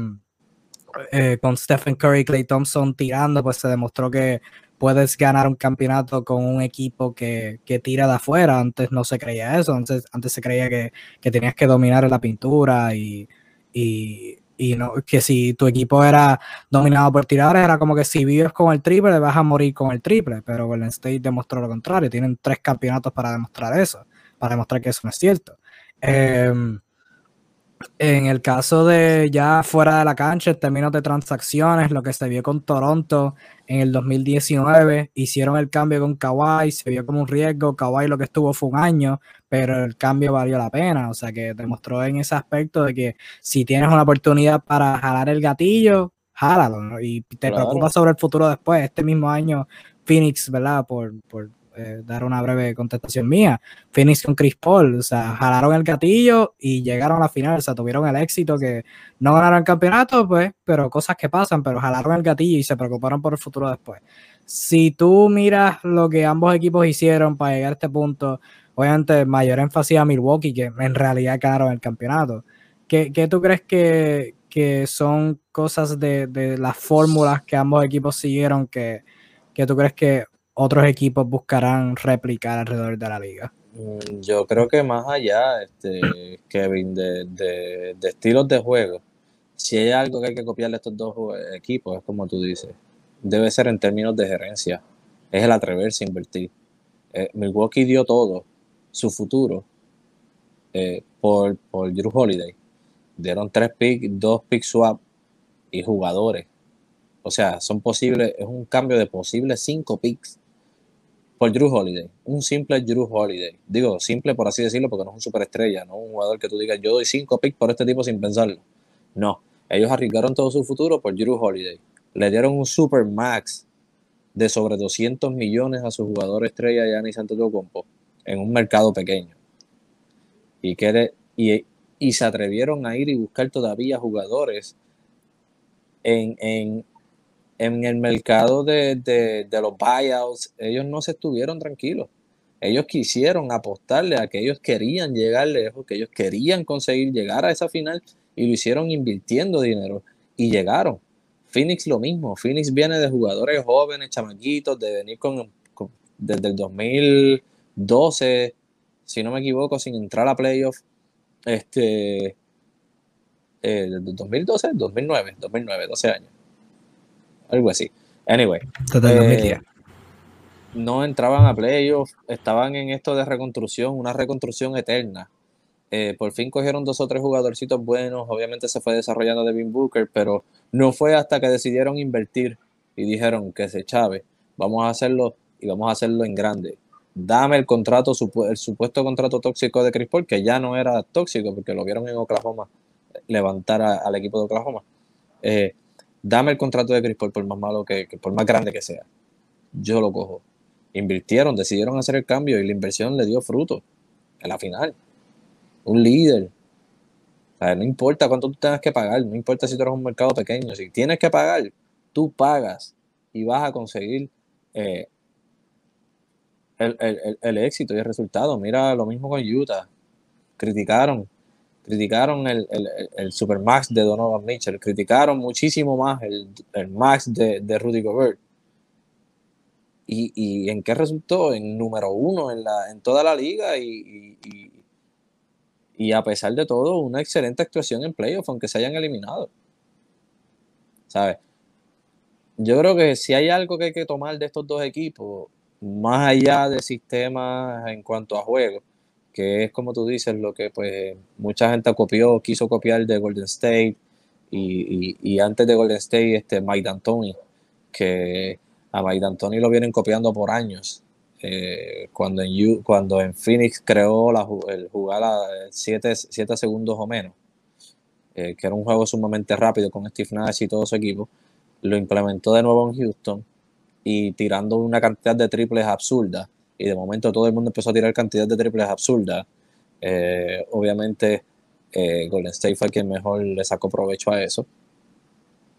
con Stephen Curry, Clay Thompson tirando, pues se demostró que puedes ganar un campeonato con un equipo que, tira de afuera. Antes no se creía eso, antes, antes se creía que, tenías que dominar la pintura y, y, no, que si tu equipo era dominado por tiradores, era como que si vives con el triple, vas a morir con el triple. Pero Golden State demostró lo contrario. Tienen tres campeonatos para demostrar eso, para demostrar que eso no es cierto. Em, en el caso de ya fuera de la cancha, en términos de transacciones, lo que se vio con Toronto en el 2019, hicieron el cambio con Kawhi, se vio como un riesgo, Kawhi lo que estuvo fue un año, pero el cambio valió la pena, o sea que demostró en ese aspecto de que si tienes una oportunidad para jalar el gatillo, jálalo, y te preocupas sobre el futuro después, este mismo año Phoenix, ¿verdad? Por, por eh, dar una breve contestación mía. Phoenix con Chris Paul, o sea, jalaron el gatillo y llegaron a la final, o sea, tuvieron el éxito que no ganaron el campeonato, pues, pero cosas que pasan, pero jalaron el gatillo y se preocuparon por el futuro después. Si tú miras lo que ambos equipos hicieron para llegar a este punto, obviamente mayor énfasis a Milwaukee, que en realidad ganaron el campeonato. ¿Qué, qué tú crees que, que son cosas de, de, las fórmulas que ambos equipos siguieron que, que tú crees que otros equipos buscarán replicar alrededor de la liga? Mm, yo creo que más allá, este, Kevin, de, de, estilos de juego, si hay algo que hay que copiarle a estos dos equipos, es como tú dices, debe ser en términos de gerencia, es el atreverse a invertir. Eh, Milwaukee dio todo, su futuro, eh, por, por Drew Holiday. Dieron tres picks, dos pick swap y jugadores. O sea, son posibles, es un cambio de posibles cinco picks por Drew Holiday, un simple Drew Holiday. Digo, simple por así decirlo, porque no es un superestrella, no un jugador que tú digas, yo doy cinco picks por este tipo sin pensarlo. No, Ellos arriesgaron todo su futuro por Drew Holiday. Le dieron un super max de sobre 200 millones a su jugador estrella Giannis Antetokounmpo en un mercado pequeño. Y, que y, y, se atrevieron a ir y buscar todavía jugadores en, en, en el mercado de, de, de, los buyouts. Ellos no se estuvieron tranquilos. Ellos quisieron apostarle a que ellos querían llegar lejos, que ellos querían conseguir llegar a esa final y lo hicieron invirtiendo dinero y llegaron. Phoenix lo mismo. Phoenix viene de jugadores jóvenes, chamaquitos, de venir con, desde el 2012, si no me equivoco, sin entrar a playoff. Este, eh, desde 2012, 2009, 2009, 12 años. Algo así. Anyway. Eh, no entraban a playoff, estaban en esto de reconstrucción, una reconstrucción eterna. Eh, por fin cogieron dos o tres jugadorcitos buenos, obviamente se fue desarrollando Devin Booker, pero no fue hasta que decidieron invertir y dijeron que se chave, vamos a hacerlo y vamos a hacerlo en grande. Dame el contrato, el supuesto contrato tóxico de Chris Paul, que ya no era tóxico porque lo vieron en Oklahoma levantar al equipo de Oklahoma. Eh, dame el contrato de Chris Paul por más malo que, por más grande que sea. Yo lo cojo. Invirtieron, decidieron hacer el cambio y la inversión le dio fruto en la final un líder. no importa cuánto tú tengas que pagar, no importa si tú eres un mercado pequeño, si tienes que pagar, tú pagas y vas a conseguir eh, el, éxito y el resultado. Mira lo mismo con Utah. Criticaron, criticaron el, el, Supermax de Donovan Mitchell, criticaron muchísimo más el, Max de, de Rudy Gobert. Y, en qué resultó? En número uno en, la, en toda la liga y, y a pesar de todo, una excelente actuación en playoff, aunque se hayan eliminado. ¿Sabes? Yo creo que si hay algo que hay que tomar de estos dos equipos, más allá de sistemas en cuanto a juego, que es como tú dices, lo que pues mucha gente copió, quiso copiar de Golden State y, antes de Golden State, este Mike D'Antoni, que a Mike D'Antoni lo vienen copiando por años. Eh, cuando, en, cuando en Phoenix creó la, el jugar a 7 segundos o menos, eh, que era un juego sumamente rápido con Steve Nash y todo su equipo, lo implementó de nuevo en Houston y tirando una cantidad de triples absurda. Y de momento todo el mundo empezó a tirar cantidad de triples absurda. Eh, obviamente Golden State fue quien mejor le sacó provecho a eso,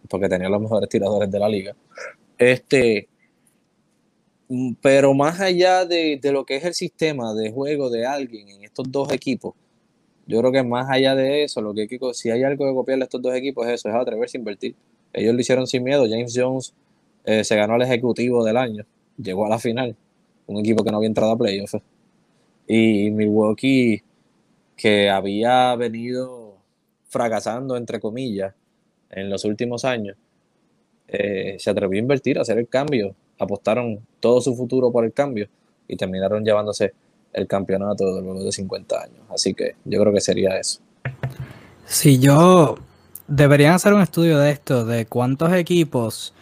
porque tenía los mejores tiradores de la liga. Este, Mm, pero más allá de, lo que es el sistema de juego de alguien en estos dos equipos, yo creo que más allá de eso, lo que si hay algo que copiarle a estos dos equipos es eso, es atreverse a invertir. Ellos lo hicieron sin miedo. James Jones eh, se ganó el ejecutivo del año, llegó a la final, un equipo que no había entrado a playoffs. Y Milwaukee, que había venido fracasando, entre comillas, en los últimos años, eh, se atrevió a invertir, a hacer el cambio apostaron todo su futuro por el cambio y terminaron llevándose el campeonato luego de 50 años. Así que yo creo que sería eso. Si yo deberían hacer un estudio de esto, de cuántos equipos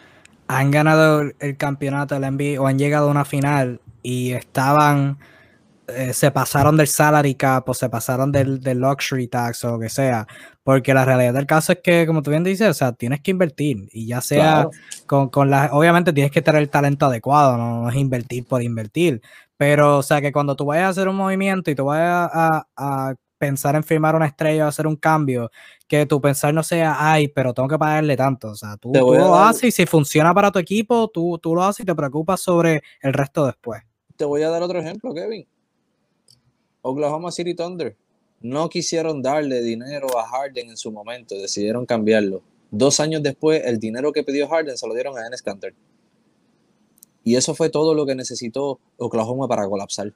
han ganado el campeonato del NBA o han llegado a una final y estaban eh, se pasaron del salary cap o se pasaron del, luxury tax o lo que sea. Porque la realidad del caso es que, como tú bien dices, o sea, tienes que invertir. Y ya sea con, con la. Obviamente tienes que tener el talento adecuado, no, es invertir por invertir. Pero, o sea, que cuando tú vayas a hacer un movimiento y tú vayas a, pensar en firmar una estrella o hacer un cambio, que tu pensar no sea, ay, pero tengo que pagarle tanto. O sea, tú, lo haces y si funciona para tu equipo, tú, tú lo haces y te preocupas sobre el resto después. Te voy a dar otro ejemplo, Kevin. Oklahoma City Thunder no quisieron darle dinero a Harden en su momento, decidieron cambiarlo. Dos años después, el dinero que pidió Harden se lo dieron a Enes Kanter. Y eso fue todo lo que necesitó Oklahoma para colapsar.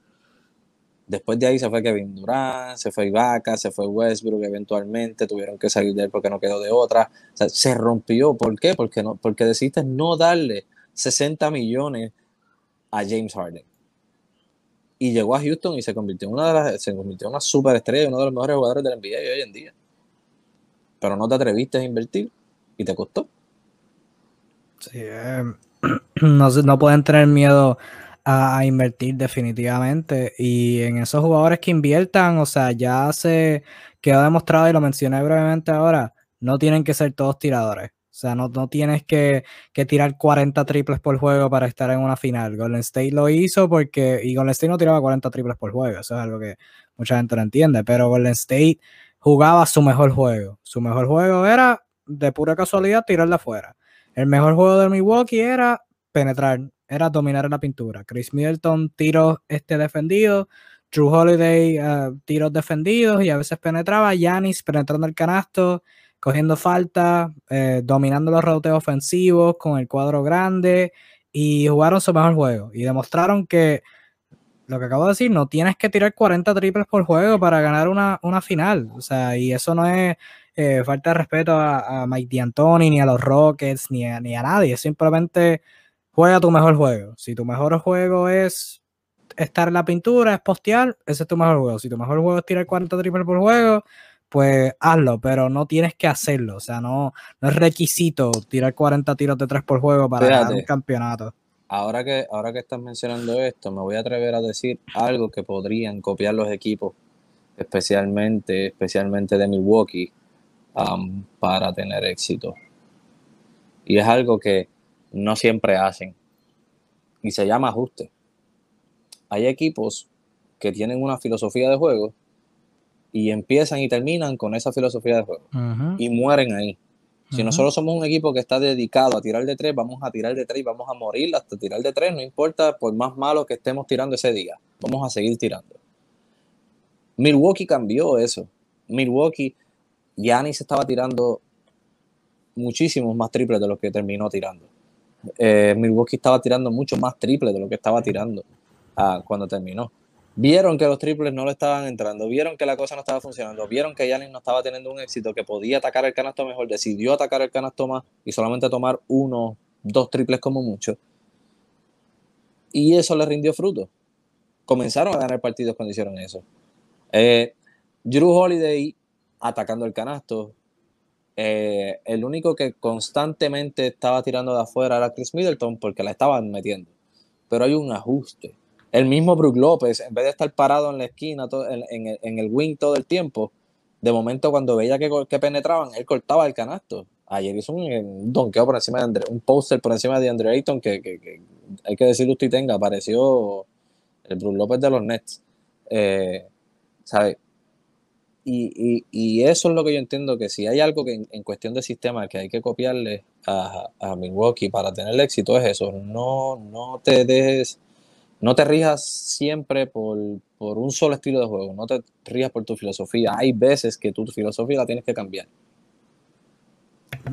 Después de ahí se fue Kevin Durant, se fue Ibaka, se fue Westbrook eventualmente, tuvieron que salir de él porque no quedó de otra. se rompió. ¿Por qué? Porque, no, porque decidiste no darle 60 millones a James Harden y llegó a Houston y se convirtió en una de las, se convirtió una superestrella, uno de los mejores jugadores del NBA hoy en día. Pero no te atreviste a invertir y te costó. Sí, eh, no, no pueden tener miedo a, invertir definitivamente. Y en esos jugadores que inviertan, o sea, ya se quedó demostrado y lo mencioné brevemente ahora, no tienen que ser todos tiradores. O sea, no, no tienes que, que, tirar 40 triples por juego para estar en una final. Golden State lo hizo porque. Y Golden State no tiraba 40 triples por juego. Eso es algo que mucha gente no entiende. Pero Golden State jugaba su mejor juego. Su mejor juego era, de pura casualidad, tirar de afuera. El mejor juego de Milwaukee era penetrar, era dominar en la pintura. Chris Middleton, tiros este defendidos. True Holiday, eh, tiros defendidos y a veces penetraba. Yanis penetrando el canasto cogiendo falta, eh, dominando los roteos ofensivos con el cuadro grande y jugaron su mejor juego y demostraron que lo que acabo de decir, no tienes que tirar 40 triples por juego para ganar una, final. O sea, y eso no es eh, falta de respeto a, Mike D'Antoni, ni a los Rockets, ni a, ni a nadie. Simplemente juega tu mejor juego. Si tu mejor juego es estar en la pintura, es postear, ese es tu mejor juego. Si tu mejor juego es tirar 40 triples por juego, pues hazlo, pero no tienes que hacerlo. O sea, no, no es requisito tirar 40 tiros de tres por juego para ganar un campeonato. Ahora que, ahora que estás mencionando esto, me voy a atrever a decir algo que podrían copiar los equipos, especialmente, especialmente de Milwaukee, um, para tener éxito. Y es algo que no siempre hacen. Y se llama ajuste. Hay equipos que tienen una filosofía de juego y empiezan y terminan con esa filosofía de juego y mueren ahí. Si nosotros somos un equipo que está dedicado a tirar de tres, vamos a tirar de tres y vamos a morir hasta tirar de tres, no importa por más malo que estemos tirando ese día, vamos a seguir tirando. Milwaukee cambió eso. Milwaukee, Giannis estaba tirando muchísimos más triples de lo que terminó tirando. Eh, Milwaukee estaba tirando mucho más triples de lo que estaba tirando ah, cuando terminó vieron que los triples no le estaban entrando, vieron que la cosa no estaba funcionando, vieron que Yanis no estaba teniendo un éxito, que podía atacar el canasto mejor, decidió atacar el canasto más y solamente tomar uno, dos triples como mucho. Y eso le rindió fruto. Comenzaron a ganar partidos cuando hicieron eso. Eh, Drew Holiday atacando el canasto. Eh, el único que constantemente estaba tirando de afuera era Chris Middleton porque la estaban metiendo. Pero hay un ajuste el mismo Brook López, en vez de estar parado en la esquina, en, el, wing todo el tiempo, de momento cuando veía que, penetraban, él cortaba el canasto. Ayer hizo un, donkeo por encima de Andre, un poster por encima de Andre Ayton que, hay que decirle usted tenga, apareció el Brook López de los Nets. Eh, ¿Sabe? Y, eso es lo que yo entiendo, que si hay algo que en, cuestión de sistema que hay que copiarle a, a Milwaukee para tener éxito es eso, no, no te dejes no te rijas siempre por, un solo estilo de juego, no te rijas por tu filosofía. Hay veces que tu filosofía la tienes que cambiar.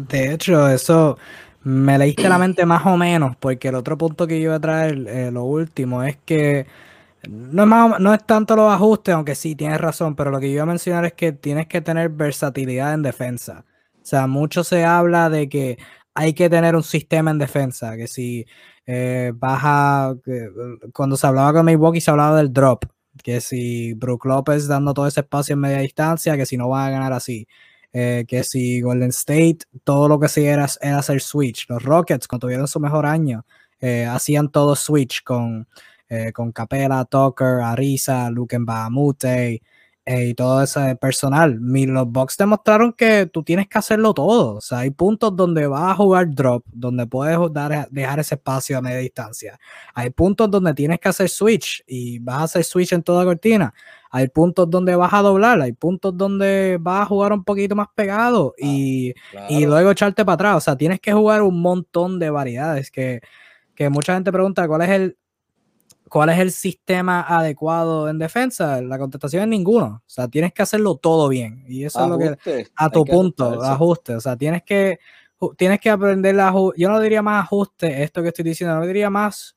De hecho, eso me leíste la mente más o menos, porque el otro punto que yo iba a traer, eh, lo último, es que no es, no es tanto los ajustes, aunque sí, tienes razón, pero lo que yo iba a mencionar es que tienes que tener versatilidad en defensa. O sea, mucho se habla de que hay que tener un sistema en defensa, que si eh, baja, cuando se hablaba con Milwaukee se hablaba del drop, que si Brook Lopez dando todo ese espacio en media distancia, que si no va a ganar así, eh, que si Golden State, todo lo que sí era, era hacer switch, los Rockets cuando tuvieron su mejor año, eh, hacían todo switch con, con Capela, Tucker, Ariza, Luke Bahamute, eh, y todo ese personal. Los Bucks demostraron que tú tienes que hacerlo todo. O sea, hay puntos donde vas a jugar drop, donde puedes dar, dejar ese espacio a media distancia. Hay puntos donde tienes que hacer switch y vas a hacer switch en toda cortina. Hay puntos donde vas a doblar, hay puntos donde vas a jugar un poquito más pegado y, y luego echarte para atrás. O sea, tienes que jugar un montón de variedades que, que mucha gente pregunta cuál es el, ¿Cuál es el sistema adecuado en defensa? La contestación es ninguno. O sea, tienes que hacerlo todo bien. Y eso es lo que, a tu punto, ajuste. O sea, tienes que, tienes que aprender la Yo no diría más ajuste, esto que estoy diciendo, no diría más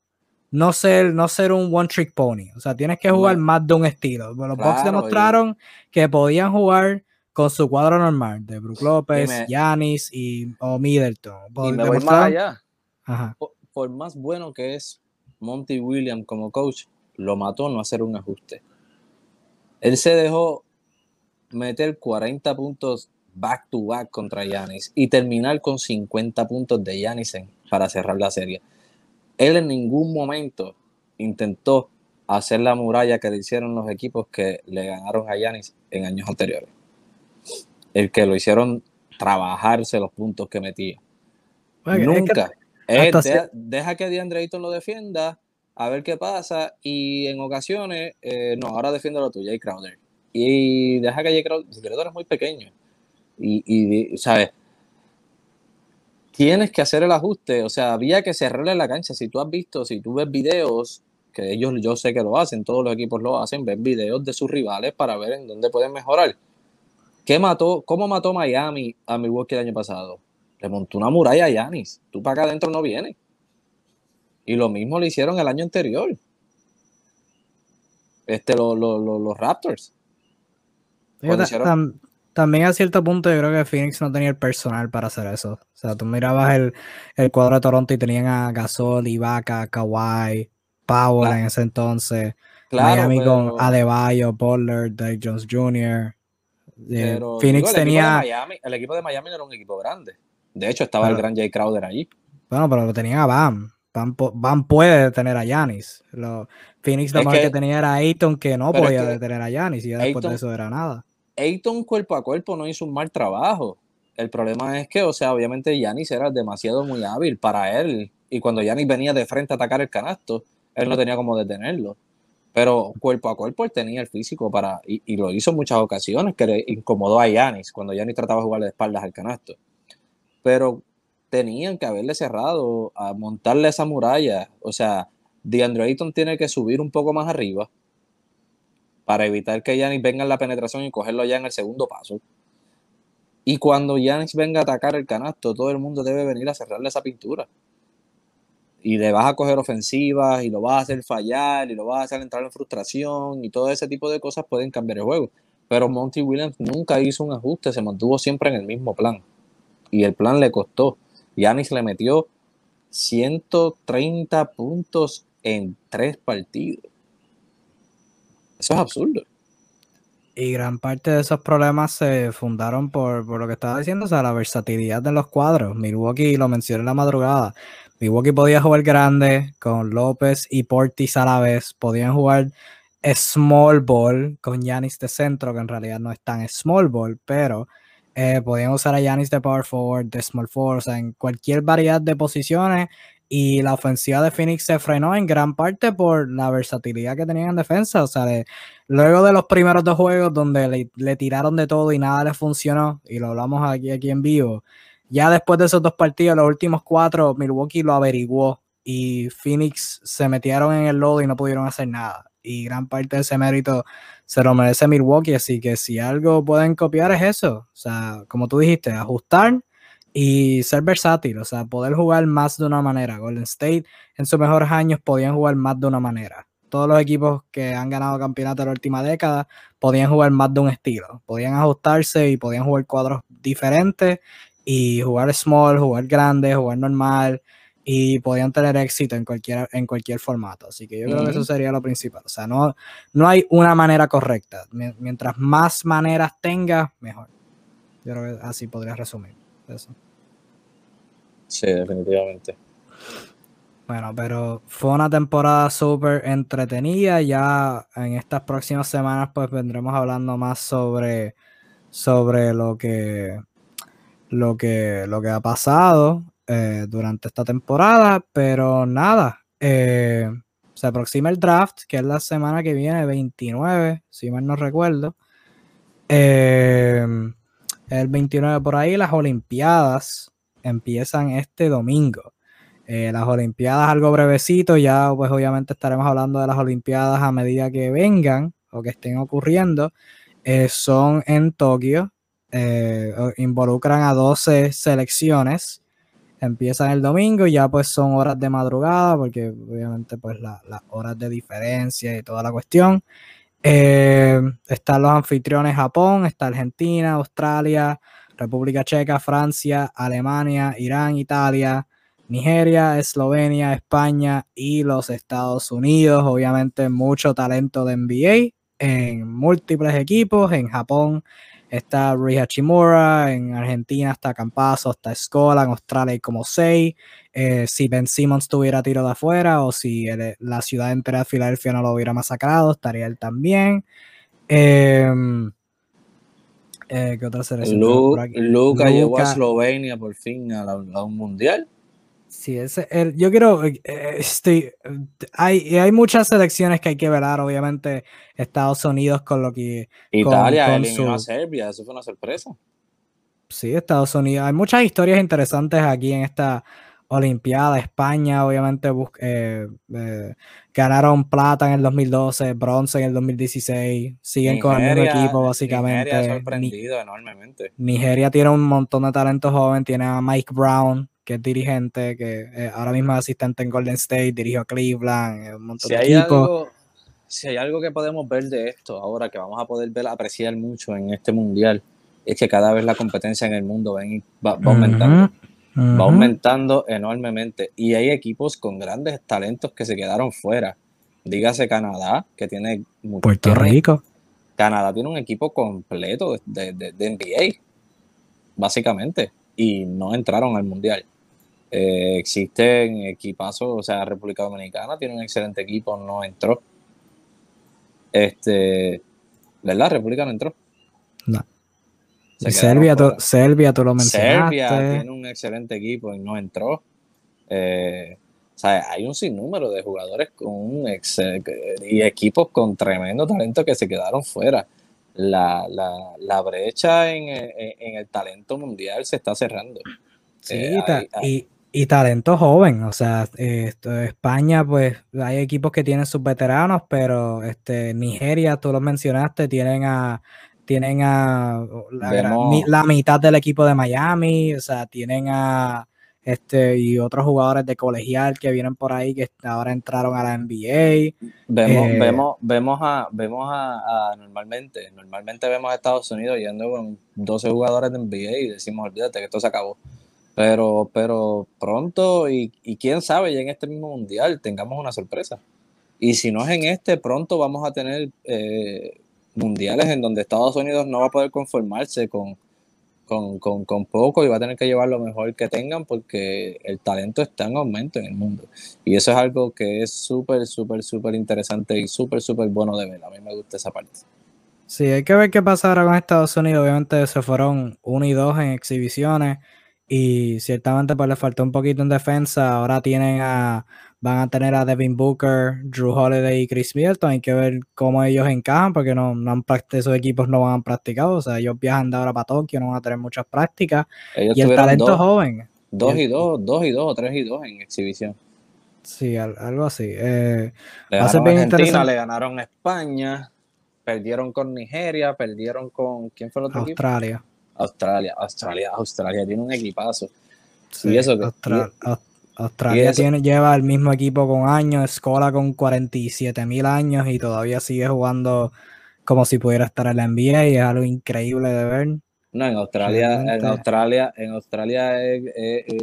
no ser, no ser un one trick pony. O sea, tienes que jugar más de un estilo. Los Bucks demostraron que podían jugar con su cuadro normal de Brook López, Yanis y o Middleton. Y me voy más allá. por más bueno que es Monty Williams como coach lo mató no hacer un ajuste. Él se dejó meter 40 puntos back to back contra Yanis y terminar con 50 puntos de Yanis para cerrar la serie. Él en ningún momento intentó hacer la muralla que le hicieron los equipos que le ganaron a Yanis en años anteriores. El que lo hicieron trabajarse los puntos que metía. Nunca. Deja, que DeAndre Ayton lo defienda, a ver qué pasa, y en ocasiones, eh, no, ahora defiende lo tuyo, Crowder. Y deja que Jay Crowder, Crowder es muy pequeño. Y, y, ¿sabes? Tienes que hacer el ajuste, o sea, había que cerrarle la cancha. Si tú has visto, si tú ves videos, que ellos yo sé que lo hacen, todos los equipos lo hacen, ven videos de sus rivales para ver en dónde pueden mejorar. ¿Qué mató, ¿Cómo mató Miami a Milwaukee el año pasado? Le montó una muralla a Yanis. Tú para acá adentro no vienes. Y lo mismo le hicieron el año anterior. Este, los Raptors. También a cierto punto yo creo que Phoenix no tenía el personal para hacer eso. O sea, tú mirabas el, el cuadro de Toronto y tenían a Gasol, Ibaka, Kawhi, Powell en ese entonces. Miami con Adebayo, Pollard, Dave Jones Jr. Eh, Phoenix tenía. el equipo de Miami no era un equipo grande. De hecho, estaba el gran Jay Crowder allí. Bueno, pero lo tenían a Bam. Bam, puede detener a Yanis. Phoenix lo más que, tenía era Ayton que no podía detener a Yanis y después de eso era nada. Ayton cuerpo a cuerpo no hizo un mal trabajo. El problema es que, o sea, obviamente Yanis era demasiado muy hábil para él. Y cuando Yanis venía de frente a atacar el canasto, él no tenía como detenerlo. Pero cuerpo a cuerpo él tenía el físico para, y, lo hizo en muchas ocasiones, que le incomodó a Yanis cuando Yanis trataba de jugar de espaldas al canasto. Pero tenían que haberle cerrado, a montarle esa muralla. O sea, DeAndre Ayton tiene que subir un poco más arriba para evitar que Yanis venga en la penetración y cogerlo ya en el segundo paso. Y cuando Yanis venga a atacar el canasto, todo el mundo debe venir a cerrarle esa pintura. Y le vas a coger ofensivas y lo vas a hacer fallar y lo vas a hacer entrar en frustración y todo ese tipo de cosas pueden cambiar el juego. Pero Monty Williams nunca hizo un ajuste, se mantuvo siempre en el mismo plan. Y el plan le costó. Yanis le metió 130 puntos en tres partidos. Eso es absurdo. Y gran parte de esos problemas se fundaron por, lo que estaba diciendo, o sea, la versatilidad de los cuadros. Milwaukee, lo mencioné en la madrugada, Milwaukee podía jugar grande con López y Portis a la vez, podían jugar small ball con Yanis de centro, que en realidad no es tan small ball, pero eh, podían usar a Yanis de power forward, de small forward, o sea, en cualquier variedad de posiciones y la ofensiva de Phoenix se frenó en gran parte por la versatilidad que tenían en defensa. O sea, luego de los primeros dos juegos donde le, tiraron de todo y nada les funcionó, y lo hablamos aquí, aquí en vivo, ya después de esos dos partidos, los últimos cuatro, Milwaukee lo averiguó y Phoenix se metieron en el lodo y no pudieron hacer nada. Y gran parte de ese mérito se lo merece Milwaukee, así que si algo pueden copiar es eso. O sea, como tú dijiste, ajustar y ser versátil, o sea, poder jugar más de una manera. Golden State en sus mejores años podían jugar más de una manera. Todos los equipos que han ganado campeonato en la última década podían jugar más de un estilo. Podían ajustarse y podían jugar cuadros diferentes y jugar small, jugar grande, jugar normal y podían tener éxito en cualquier, en cualquier formato. Así que yo creo que eso sería lo principal. O sea, no, no hay una manera correcta. Mientras más maneras tengas, mejor. Yo creo que así podría resumir eso. Sí, definitivamente. Bueno, pero fue una temporada súper entretenida. Ya en estas próximas semanas, pues vendremos hablando más sobre, sobre lo que lo que lo que ha pasado eh, durante esta temporada. Pero nada. Eh, se aproxima el draft, que es la semana que viene, 29, si mal no recuerdo. Eh, el 29 por ahí, las Olimpiadas empiezan este domingo. Eh, las Olimpiadas algo brevecito, ya pues obviamente estaremos hablando de las Olimpiadas a medida que vengan o que estén ocurriendo. Eh, son en Tokio, eh, involucran a 12 selecciones, empiezan el domingo, ya pues son horas de madrugada, porque obviamente pues las horas de diferencia y toda la cuestión. están los anfitriones Japón, está Argentina, Australia, República Checa, Francia, Alemania, Irán, Italia, Nigeria, Eslovenia, España y los Estados Unidos. Obviamente mucho talento de NBA en múltiples equipos. En Japón está Rui Hachimura, en Argentina está Campazo, está Scola, en Australia hay como seis. Eh, si Ben Simmons tuviera tiro de afuera o si la ciudad entera de Filadelfia no lo hubiera masacrado, estaría él también. Em, Eh, ¿Qué otra selección? Luca llegó a Eslovenia por fin a, un mundial. Sí, ese, el, yo quiero, eh, estoy, hay, hay muchas selecciones que hay que velar, obviamente Estados Unidos con lo que... Italia eliminó a Serbia, eso fue una sorpresa. Sí, Estados Unidos, hay muchas historias interesantes aquí en esta Olimpiada, España, obviamente eh, eh, ganaron plata en el 2012, bronce en el 2016, siguen con el mismo equipo básicamente. Nigeria ha sorprendido enormemente. Nigeria tiene un montón de talento joven, tiene a Mike Brown, que es dirigente, que eh, ahora mismo es asistente en Golden State, dirigió a Cleveland, un montón si de hay Algo, si hay algo que podemos ver de esto ahora, que vamos a poder ver, apreciar mucho en este mundial, es que cada vez la competencia en el mundo va, aumentando. Va aumentando enormemente. Y hay equipos con grandes talentos que se quedaron fuera. Dígase Canadá, que tiene... Puerto Rico. Canadá tiene un equipo completo de, de, NBA, básicamente, y no entraron al Mundial. Eh, existen equipazos, o sea, República Dominicana tiene un excelente equipo, no entró. Este, ¿verdad? República no entró. No. Serbia, tú, Serbia, tú lo mencionaste. Serbia tiene un excelente equipo y no entró. Eh, o sea, hay un sinnúmero de jugadores con un y equipos con tremendo talento que se quedaron fuera. La, la, brecha en, el talento mundial se está cerrando. Sí, eh, y, y, talento joven. O sea, esto, España, pues hay equipos que tienen sus veteranos, pero este, Nigeria, tú lo mencionaste, tienen a tienen a la, mitad del equipo de Miami, o sea, tienen a este y otros jugadores de colegial que vienen por ahí que ahora entraron a la NBA. Vemos, eh, vemos, vemos a, vemos a, normalmente, normalmente vemos a Estados Unidos yendo con 12 jugadores de NBA y decimos, olvídate que esto se acabó. Pero, pero pronto, y, quién sabe, ya en este mismo mundial tengamos una sorpresa. Y si no es en este, pronto vamos a tener eh, mundiales en donde Estados Unidos no va a poder conformarse con, con, poco y va a tener que llevar lo mejor que tengan porque el talento está en aumento en el mundo. Y eso es algo que es súper, súper, súper interesante y súper, súper bueno de ver. A mí me gusta esa parte. Sí, hay que ver qué pasa ahora con Estados Unidos. Obviamente se fueron uno y dos en exhibiciones y ciertamente pues le faltó un poquito en defensa. Ahora tienen a van a tener a Devin Booker, Drew Holiday y Chris Middleton. Hay que ver cómo ellos encajan porque no, no han esos equipos no van a practicar. O sea, ellos viajan de ahora para Tokio, no van a tener muchas prácticas. y el talento joven. Dos y dos, dos y dos, o tres y dos en exhibición. Sí, algo así. Eh, le ganaron a Argentina, le ganaron España, perdieron con Nigeria, perdieron con. ¿Quién fue el otro Australia. equipo? Australia. Australia, Australia tiene un equipazo. Sí, y eso que. Australia tiene, lleva el mismo equipo con años, Escola con 47 mil años y todavía sigue jugando como si pudiera estar en la NBA y es algo increíble de ver. No, en Australia, en Australia, en Australia es,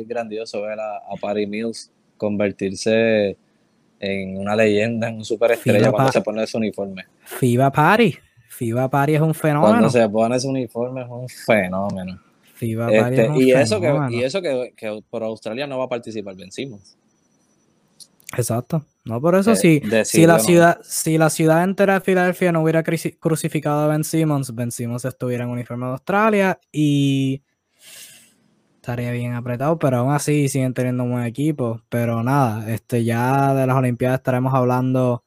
grandioso ver a, Patty Mills convertirse en una leyenda, en un superestrella cuando se pone su uniforme. FIBA Party. FIBA Party es un fenómeno. Cuando se pone su uniforme es un fenómeno. Este, y, eso que, y eso que, por Australia no va a participar Ben Simmons. Exacto. No, por eso sí. Si, la ciudad, si la ciudad entera de Filadelfia no hubiera crucificado a Ben Simmons, Ben Simmons estuviera en uniforme de Australia y estaría bien apretado, pero aún así siguen teniendo un buen equipo. Pero nada, este ya de las Olimpiadas estaremos hablando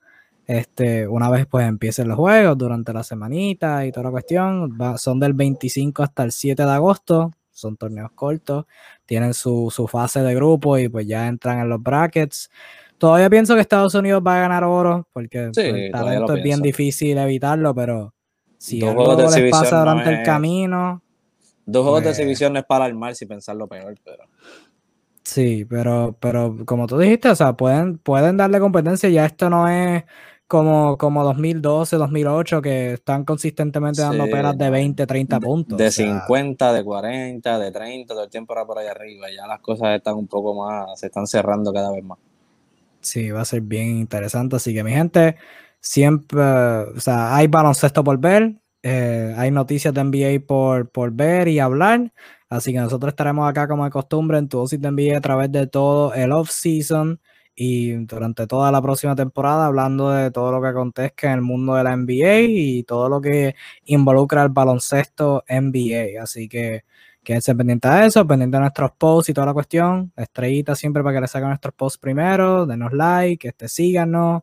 este, una vez pues empiecen los juegos durante la semanita y toda la cuestión, son del 25 hasta el 7 de agosto, son torneos cortos, tienen su, fase de grupo y pues ya entran en los brackets. Todavía pienso que Estados Unidos va a ganar oro porque pues, el talento es bien difícil evitarlo, pero si algo les pasa durante el camino. Dos juegos de pues exhibición no es para mar si pensarlo peor, pero. Sí, pero, pero como tú dijiste, o sea, pueden, pueden darle competencia, ya esto no es como, como 2012, 2008, que están consistentemente dando peras de 20, 30 puntos. De 50, de 40, de 30, todo el tiempo era por ahí arriba. Ya las cosas están un poco más, se están cerrando cada vez más. Sí, va a ser bien interesante. Así que mi gente, siempre, o sea, hay baloncesto por ver, eh, hay noticias de NBA por, por ver y hablar. Así que nosotros estaremos acá como de costumbre en tu dosis de NBA a través de todo el off-season y durante toda la próxima temporada hablando de todo lo que acontezca en el mundo de la NBA y todo lo que involucra el baloncesto NBA. Así que quédense pendientes de eso, pendientes de nuestros posts y toda la cuestión. Estrellita siempre para que les saquen nuestros posts primero, denos like, este, síganos,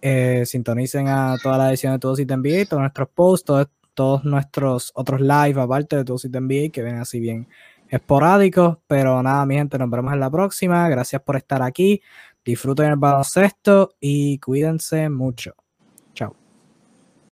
eh, sintonicen a toda la edición de Todos y NBA, todos nuestros posts, todos, nuestros otros live aparte de Todos y NBA que ven así bien esporádicos. Pero nada, mi gente, nos vemos en la próxima. Gracias por estar aquí. Disfruten el baloncesto y cuídense mucho.